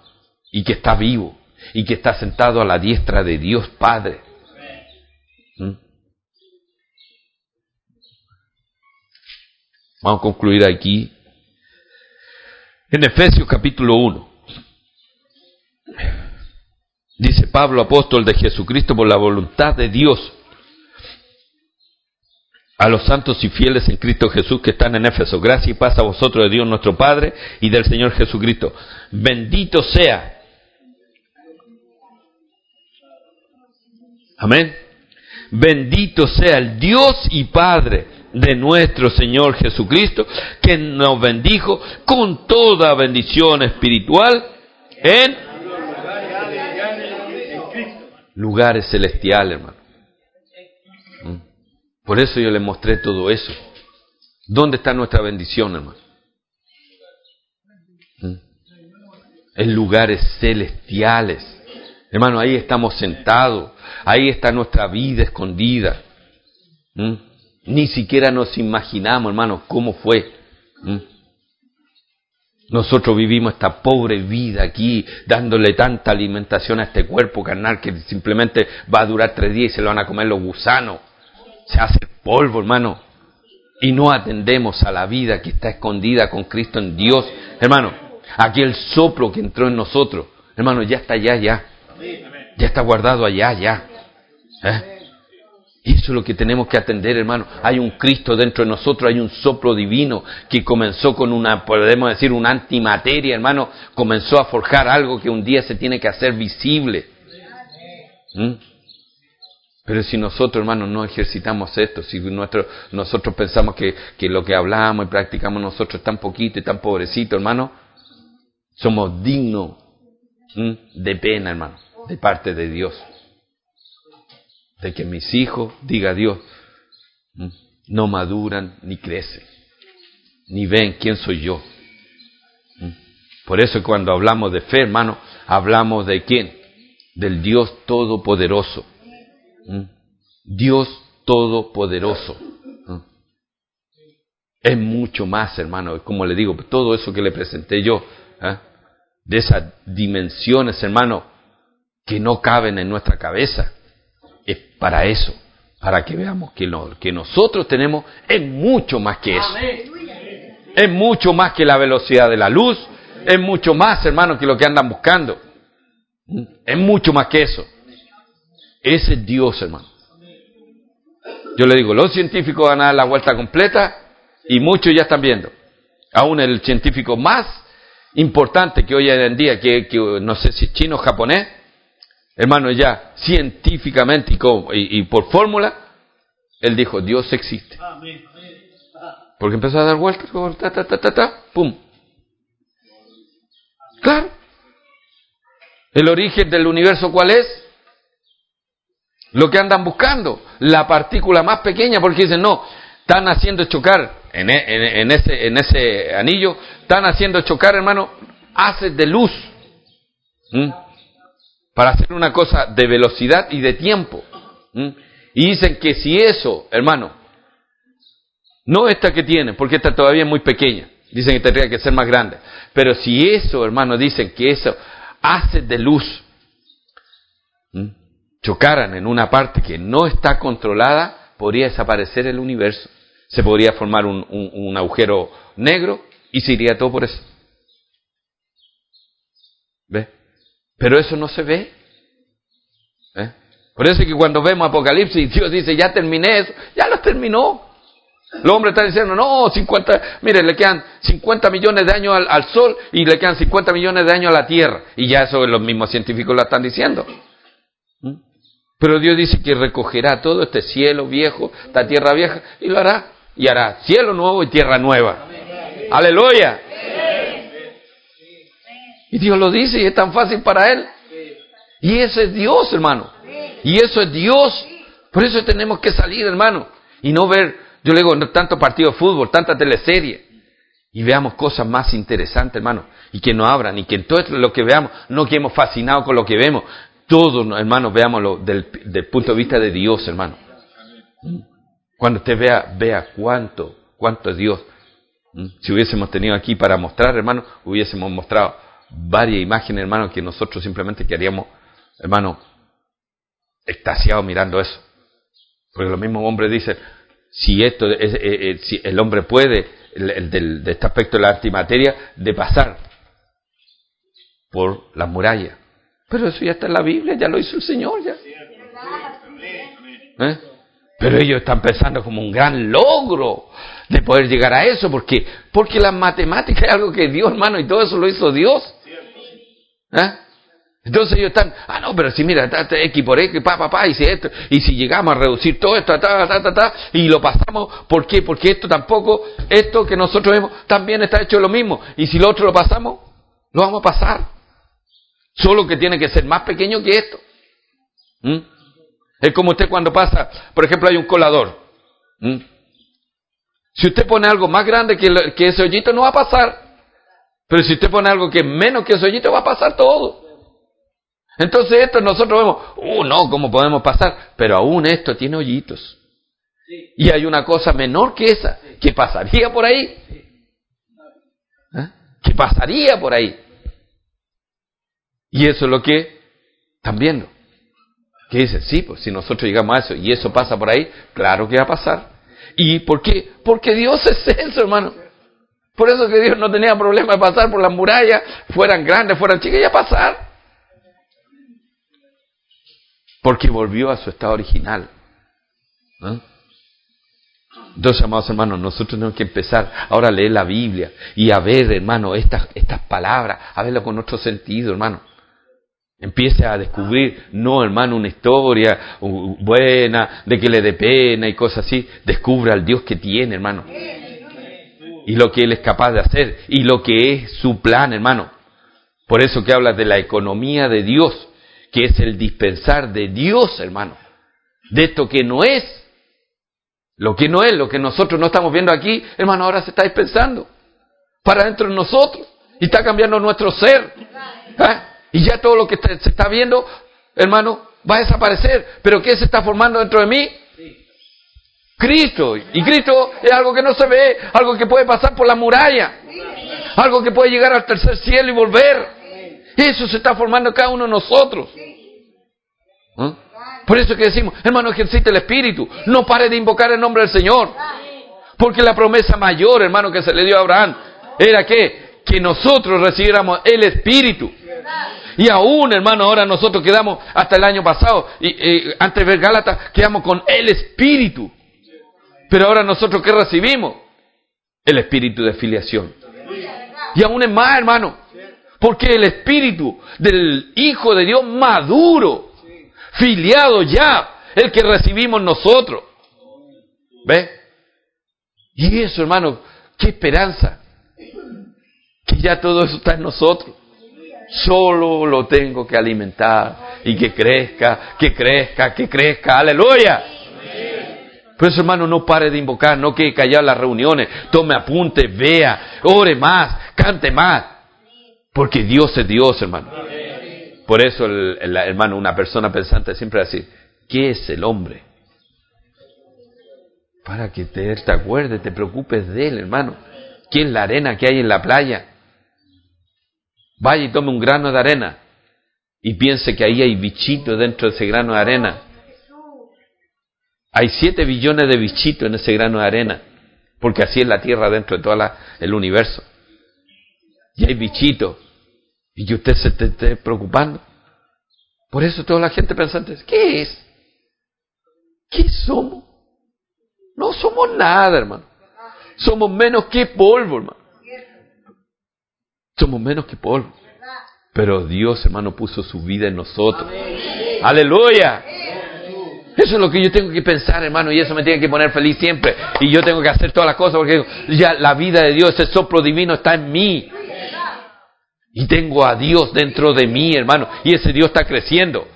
y que está vivo, y que está sentado a la diestra de Dios Padre. ¿Mm? Vamos a concluir aquí en Efesios capítulo 1. Dice Pablo, apóstol de Jesucristo, por la voluntad de Dios, a los santos y fieles en Cristo Jesús que están en Éfeso. Gracias y paz a vosotros de Dios nuestro Padre y del Señor Jesucristo. Bendito sea. Amén. Bendito sea el Dios y Padre de nuestro Señor Jesucristo, que nos bendijo con toda bendición espiritual en lugares celestiales, hermano. ¿Mm? Por eso yo les mostré todo eso. ¿Dónde está nuestra bendición, hermano? ¿Mm? En lugares celestiales. Hermano, ahí estamos sentados. Ahí está nuestra vida escondida. ¿Mm? Ni siquiera nos imaginamos, hermano, cómo fue. ¿Mm? Nosotros vivimos esta pobre vida aquí, dándole tanta alimentación a este cuerpo carnal que simplemente va a durar tres días y se lo van a comer los gusanos. Se hace polvo, hermano. Y no atendemos a la vida que está escondida con Cristo en Dios. Hermano, aquí el soplo que entró en nosotros, hermano, ya está allá, ya. Ya está guardado allá, ya. ¿Eh? Eso es lo que tenemos que atender, hermano. Hay un Cristo dentro de nosotros, hay un soplo divino que comenzó con una, podemos decir, una antimateria, hermano. Comenzó a forjar algo que un día se tiene que hacer visible. ¿Mm? Pero si nosotros, hermanos, no ejercitamos esto, si nosotros pensamos que, lo que hablamos y practicamos nosotros es tan poquito y tan pobrecito, hermano, somos dignos de pena, hermano, de parte de Dios. De que mis hijos, diga Dios, no maduran ni crecen, ni ven quién soy yo. Por eso cuando hablamos de fe, hermano, hablamos de quién? Del Dios Todopoderoso. Dios Todopoderoso. Es mucho más, hermano, como le digo, todo eso que le presenté yo, ¿eh? de esas dimensiones, hermano, que no caben en nuestra cabeza, es para eso, para que veamos que lo que nosotros tenemos es mucho más que eso. Es mucho más que la velocidad de la luz, es mucho más, hermano, que lo que andan buscando. Es mucho más que eso. Ese es Dios, hermano. Yo le digo, los científicos van a dar la vuelta completa y muchos ya están viendo. Aún el científico más importante que hoy en día, que, no sé si chino o japonés, hermano, ya científicamente y, por fórmula, él dijo, Dios existe. Porque empezó a dar vueltas, ta, ta, ta, ta, ta, pum. Claro. ¿El origen del universo cuál es? lo que andan buscando, la partícula más pequeña, porque dicen, no, están haciendo chocar en, e, ese, en ese, anillo, están haciendo chocar, hermano, haces de luz, para hacer una cosa de velocidad y de tiempo. Y dicen que si eso, hermano, no esta que tiene, porque esta todavía es muy pequeña, dicen que tendría que ser más grande, pero si eso, hermano, dicen que eso hace de luz, chocaran en una parte que no está controlada, podría desaparecer el universo. Se podría formar un, agujero negro y se iría todo por eso. ¿Ve? Pero eso no se ve. ¿Eh? Por eso es que cuando vemos Apocalipsis, Dios dice, ya terminé eso, ya lo terminó. Los hombres están diciendo, no, 50, mire, le quedan 50 millones de años al, al, Sol y le quedan 50 millones de años a la Tierra. Y ya eso los mismos científicos lo están diciendo. Pero Dios dice que recogerá todo este cielo viejo, esta tierra vieja, y lo hará. Y hará cielo nuevo y tierra nueva. Aleluya. Y Dios lo dice y es tan fácil para Él. Y ese es Dios, hermano. Y eso es Dios. Por eso tenemos que salir, hermano. Y no ver, yo le digo, tanto partido de fútbol, tanta teleserie. Y veamos cosas más interesantes, hermano. Y que no abran. Y que en todo lo que veamos, no quedemos fascinados con lo que vemos. Todo, hermano, veámoslo del, punto de vista de Dios, hermano. Cuando usted vea, vea cuánto, cuánto es Dios. Si hubiésemos tenido aquí para mostrar, hermano, hubiésemos mostrado varias imágenes, hermano, que nosotros simplemente queríamos, hermano, extasiados mirando eso. Porque los mismos hombres dicen, si esto, es, eh, eh, si el hombre puede, el, de este aspecto de la antimateria, de pasar por las murallas pero eso ya está en la Biblia, ya lo hizo el Señor. ya. ¿Eh? Pero ellos están pensando como un gran logro de poder llegar a eso, porque porque la matemática es algo que Dios, hermano, y todo eso lo hizo Dios. ¿Eh? Entonces ellos están, ah, no, pero si mira, X por X, pa, pa, pa, y si esto, y si llegamos a reducir todo esto, ta, ta, ta, ta, y lo pasamos, ¿por qué? Porque esto tampoco, esto que nosotros vemos, también está hecho lo mismo, y si lo otro lo pasamos, lo vamos a pasar. Solo que tiene que ser más pequeño que esto. ¿Mm? Es como usted cuando pasa, por ejemplo, hay un colador. ¿Mm? Si usted pone algo más grande que, que ese hoyito, no va a pasar. Pero si usted pone algo que es menos que ese hoyito, va a pasar todo. Entonces esto nosotros vemos, uh, no, ¿cómo podemos pasar? Pero aún esto tiene hoyitos. Y hay una cosa menor que esa, que pasaría por ahí. ¿Eh? Que pasaría por ahí. Y eso es lo que están viendo. Que dice, sí, pues si nosotros llegamos a eso y eso pasa por ahí, claro que va a pasar. ¿Y por qué? Porque Dios es eso, hermano. Por eso que Dios no tenía problema de pasar por las murallas, fueran grandes, fueran chicas, ya pasar. Porque volvió a su estado original. Entonces, amados hermanos, nosotros tenemos que empezar ahora a leer la Biblia y a ver, hermano, estas, estas palabras, a verlo con otro sentido, hermano. Empiece a descubrir, no, hermano, una historia buena, de que le dé pena y cosas así. Descubra al Dios que tiene, hermano. Y lo que Él es capaz de hacer. Y lo que es su plan, hermano. Por eso que habla de la economía de Dios, que es el dispensar de Dios, hermano. De esto que no es lo que no es, lo que nosotros no estamos viendo aquí, hermano, ahora se está dispensando para dentro de nosotros y está cambiando nuestro ser. ¿eh? Y ya todo lo que se está viendo, hermano, va a desaparecer. Pero ¿qué se está formando dentro de mí? Cristo. Y Cristo es algo que no se ve, algo que puede pasar por la muralla, algo que puede llegar al tercer cielo y volver. Eso se está formando cada uno de nosotros. ¿Eh? Por eso que decimos, hermano, ejercite el Espíritu. No pare de invocar el nombre del Señor. Porque la promesa mayor, hermano, que se le dio a Abraham era que, que nosotros recibiéramos el Espíritu. Y aún, hermano, ahora nosotros quedamos hasta el año pasado, y, antes de ver Gálatas, quedamos con el Espíritu. Pero ahora nosotros, ¿qué recibimos? El Espíritu de filiación. Y aún es más, hermano. Porque el Espíritu del Hijo de Dios maduro filiado ya, el que recibimos nosotros. ¿Ve? Y eso, hermano, qué esperanza. Que ya todo eso está en nosotros. Solo lo tengo que alimentar y que crezca, que crezca, que crezca. Aleluya. Por eso, hermano, no pare de invocar, no quede callado las reuniones, tome apunte, vea, ore más, cante más. Porque Dios es Dios, hermano. Por eso, el, hermano, una persona pensante siempre va a decir, ¿qué es el hombre? Para que te, te acuerdes, te preocupes de él, hermano. ¿Qué es la arena que hay en la playa? Vaya y tome un grano de arena y piense que ahí hay bichitos dentro de ese grano de arena. Hay siete billones de bichitos en ese grano de arena, porque así es la Tierra dentro de todo el universo. Y hay bichitos y que usted se esté, preocupando. Por eso toda la gente pensante, ¿qué es? ¿Qué somos? No somos nada, hermano. Somos menos que polvo, hermano. Somos menos que polvo. Pero Dios, hermano, puso su vida en nosotros. Aleluya. Eso es lo que yo tengo que pensar, hermano, y eso me tiene que poner feliz siempre. Y yo tengo que hacer todas las cosas porque ya la vida de Dios, ese soplo divino está en mí. Y tengo a Dios dentro de mí, hermano. Y ese Dios está creciendo.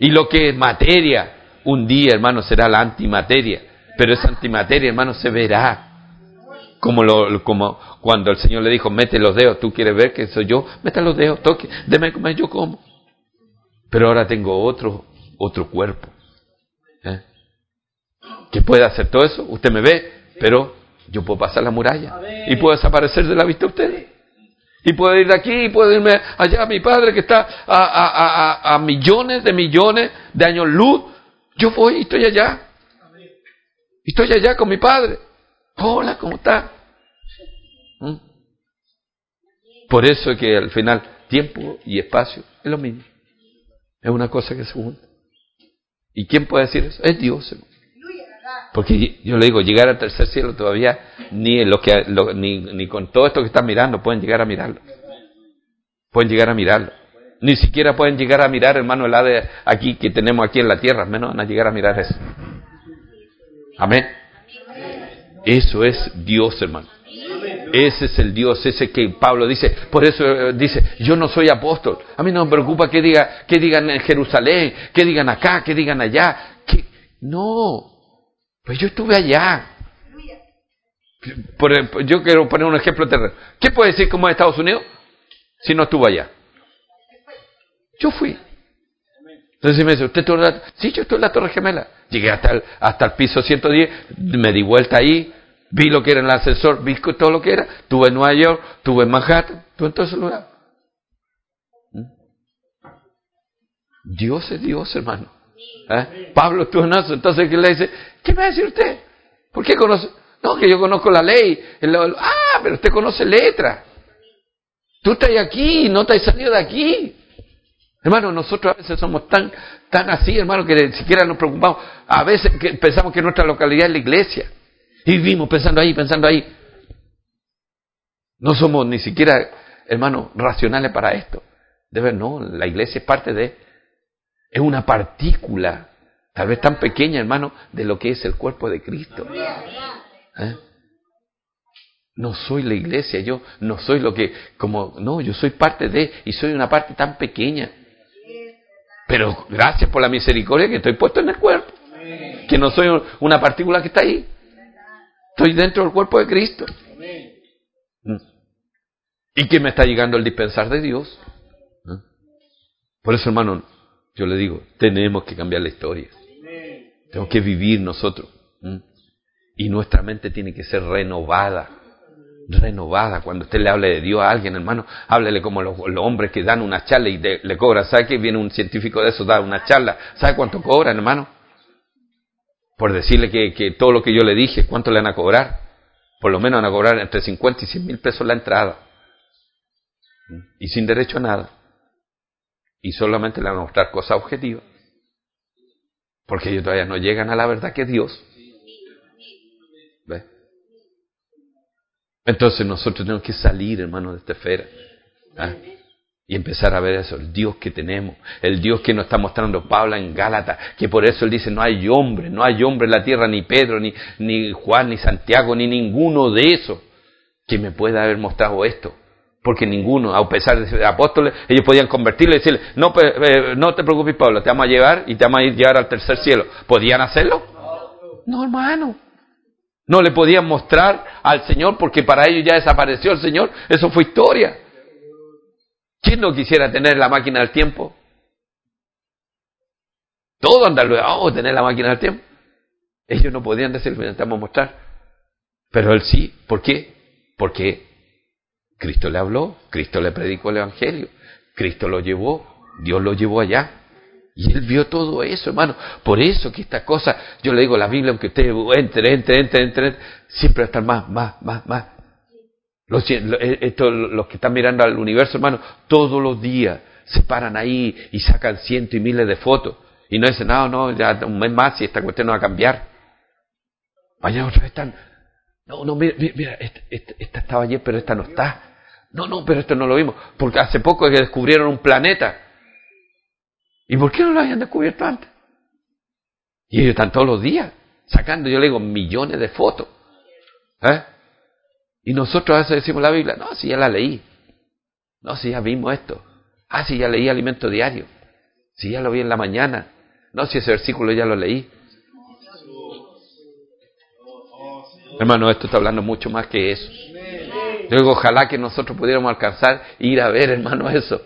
Y lo que es materia, un día, hermano, será la antimateria. Pero esa antimateria, hermano, se verá. Como, lo, como cuando el Señor le dijo, mete los dedos, tú quieres ver que soy yo, mete los dedos, toque, déme comer, yo como. Pero ahora tengo otro, otro cuerpo. ¿eh? Que puede hacer todo eso, usted me ve, pero yo puedo pasar la muralla y puedo desaparecer de la vista de ustedes. Y puedo ir de aquí y puedo irme allá. Mi padre que está a, millones de millones de años luz. Yo voy y estoy allá. Estoy allá con mi padre. Hola, ¿cómo está? ¿Mm? Por eso es que al final tiempo y espacio es lo mismo. Es una cosa que se junta. ¿Y quién puede decir eso? Es Dios. Porque yo le digo, llegar al tercer cielo todavía ni, lo que, ni, ni con todo esto que están mirando pueden llegar a mirarlo. Pueden llegar a mirarlo. Ni siquiera pueden llegar a mirar, hermano, el de aquí que tenemos aquí en la tierra, menos van a llegar a mirar eso. Amén. Eso es Dios, hermano. Ese es el Dios, ese que Pablo dice. Por eso eh, dice, yo no soy apóstol. A mí no me preocupa que, diga, que digan en Jerusalén, que digan acá, que digan allá. Que... No, Pues yo estuve allá. Por, yo quiero poner un ejemplo terreno. ¿Qué puede decir como Estados Unidos si no estuvo allá? Yo fui. Entonces me dice, ¿usted estuvo en la... Sí, yo estuve en la Torre Gemela. Llegué hasta el, hasta el piso 110, me di vuelta ahí, vi lo que era el ascensor, vi todo lo que era. Estuve en Nueva York, estuve en Manhattan, estuve en todo ese lugar. ¿Mm? Dios es Dios, hermano. ¿Eh? Pablo estuvo en eso. Entonces, ¿qué le dice? ¿Qué me va a decir usted? ¿Por qué conoce? No, que yo conozco la ley. ah, pero usted conoce letra. Tú estás aquí, no te has salido de aquí. Hermano, nosotros a veces somos tan, tan así, hermano, que ni siquiera nos preocupamos. A veces que pensamos que nuestra localidad es la iglesia. Y vivimos pensando ahí, pensando ahí. No somos ni siquiera, hermano, racionales para esto. De ver, no, la iglesia es parte de, es una partícula, tal vez tan pequeña, hermano, de lo que es el cuerpo de Cristo. ¿Eh? No soy la iglesia, yo no soy lo que, como, no, yo soy parte de, y soy una parte tan pequeña. Pero gracias por la misericordia que estoy puesto en el cuerpo. Que no soy una partícula que está ahí. Estoy dentro del cuerpo de Cristo. Y que me está llegando el dispensar de Dios. ¿Eh? Por eso, hermano, yo le digo, tenemos que cambiar la historia. Tenemos que vivir nosotros. ¿Mm? Y nuestra mente tiene que ser renovada. Renovada. Cuando usted le hable de Dios a alguien, hermano, háblele como los, hombres que dan una charla y le cobran. ¿Sabe que viene un científico de eso, da una charla? ¿Sabe cuánto cobran, hermano? Por decirle que, todo lo que yo le dije, ¿cuánto le van a cobrar? Por lo menos van a cobrar entre 50 y 100 mil pesos la entrada. Y sin derecho a nada. Y solamente le van a mostrar cosas objetivas. Porque ellos todavía no llegan a la verdad que Dios. Entonces nosotros tenemos que salir, hermano, de esta esfera. ¿ah? Y empezar a ver eso, el Dios que tenemos, el Dios que nos está mostrando Pablo en Gálatas, que por eso él dice, no hay hombre, no hay hombre en la tierra, ni Pedro, ni, ni Juan, ni Santiago, ni ninguno de esos que me pueda haber mostrado esto. Porque ninguno, a pesar de ser apóstoles, ellos podían convertirle y decirle, no, eh, no te preocupes Pablo, te vamos a llevar y te vamos a ir llevar al tercer cielo. ¿Podían hacerlo? No, hermano. No le podían mostrar al Señor porque para ellos ya desapareció el Señor. Eso fue historia. ¿Quién no quisiera tener la máquina del tiempo? Todo andar oh, tener la máquina del tiempo. Ellos no podían decir, intentamos mostrar. Pero él sí. ¿Por qué? Porque Cristo le habló, Cristo le predicó el Evangelio, Cristo lo llevó, Dios lo llevó allá. Y él vio todo eso, hermano. Por eso que esta cosa, yo le digo la Biblia, aunque usted entre, entre, entre, entre, siempre va a estar más, más, más, más. Los, eh, esto, los que están mirando al universo, hermano, todos los días se paran ahí y sacan cientos y miles de fotos. Y no dicen, no, no, ya un mes más y esta cuestión no va a cambiar. Mañana otra vez están, no, no, mira, mira, esta, esta, estaba ayer, pero esta no está. No, no, pero esto no lo vimos. Porque hace poco que descubrieron un planeta ¿Y por qué no lo habían descubierto antes? Y ellos están todos los días sacando, yo le digo, millones de fotos. ¿Eh? Y nosotros a veces decimos la Biblia, no, si ya la leí. No, si ya vimos esto. Ah, si ya leí alimento diario. Si ya lo vi en la mañana. No, si ese versículo ya lo leí. Hermano, esto está hablando mucho más que eso. Yo digo, ojalá que nosotros pudiéramos alcanzar, ir a ver, hermano, eso.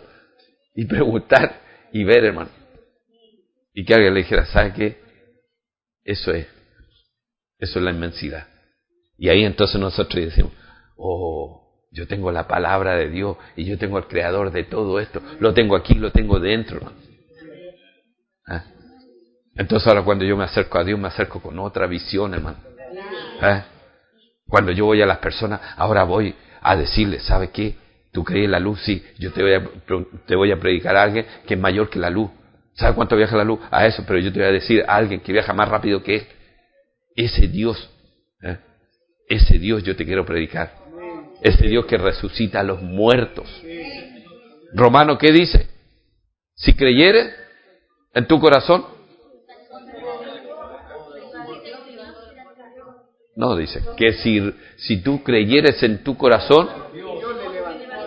Y preguntar, y ver, hermano. Y que alguien le dijera, ¿sabe qué? Eso es. Eso es la inmensidad. Y ahí entonces nosotros decimos, oh, yo tengo la palabra de Dios y yo tengo el creador de todo esto. Lo tengo aquí, lo tengo dentro. ¿Ah? Entonces ahora cuando yo me acerco a Dios, me acerco con otra visión, hermano. ¿Ah? Cuando yo voy a las personas, ahora voy a decirles, ¿sabe qué? Tú crees en la luz, sí. Yo te voy, a, te voy a predicar a alguien que es mayor que la luz. ¿Sabes cuánto viaja la luz? A eso, pero yo te voy a decir a alguien que viaja más rápido que él. Ese Dios, ¿eh? ese Dios yo te quiero predicar. Ese Dios que resucita a los muertos. Romano, ¿qué dice? Si creyeres en tu corazón. No, dice que si, si tú creyeres en tu corazón,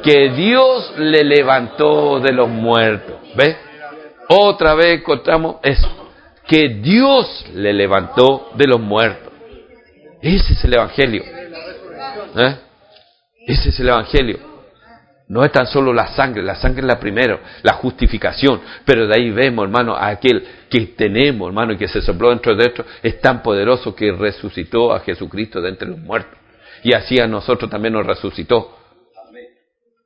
que Dios le levantó de los muertos. ¿Ves? Otra vez encontramos eso, que Dios le levantó de los muertos. Ese es el Evangelio. ¿Eh? Ese es el Evangelio. No es tan solo la sangre, la sangre es la primera, la justificación, pero de ahí vemos, hermano, a aquel que tenemos, hermano, y que se sopló dentro de esto, es tan poderoso que resucitó a Jesucristo de entre los muertos. Y así a nosotros también nos resucitó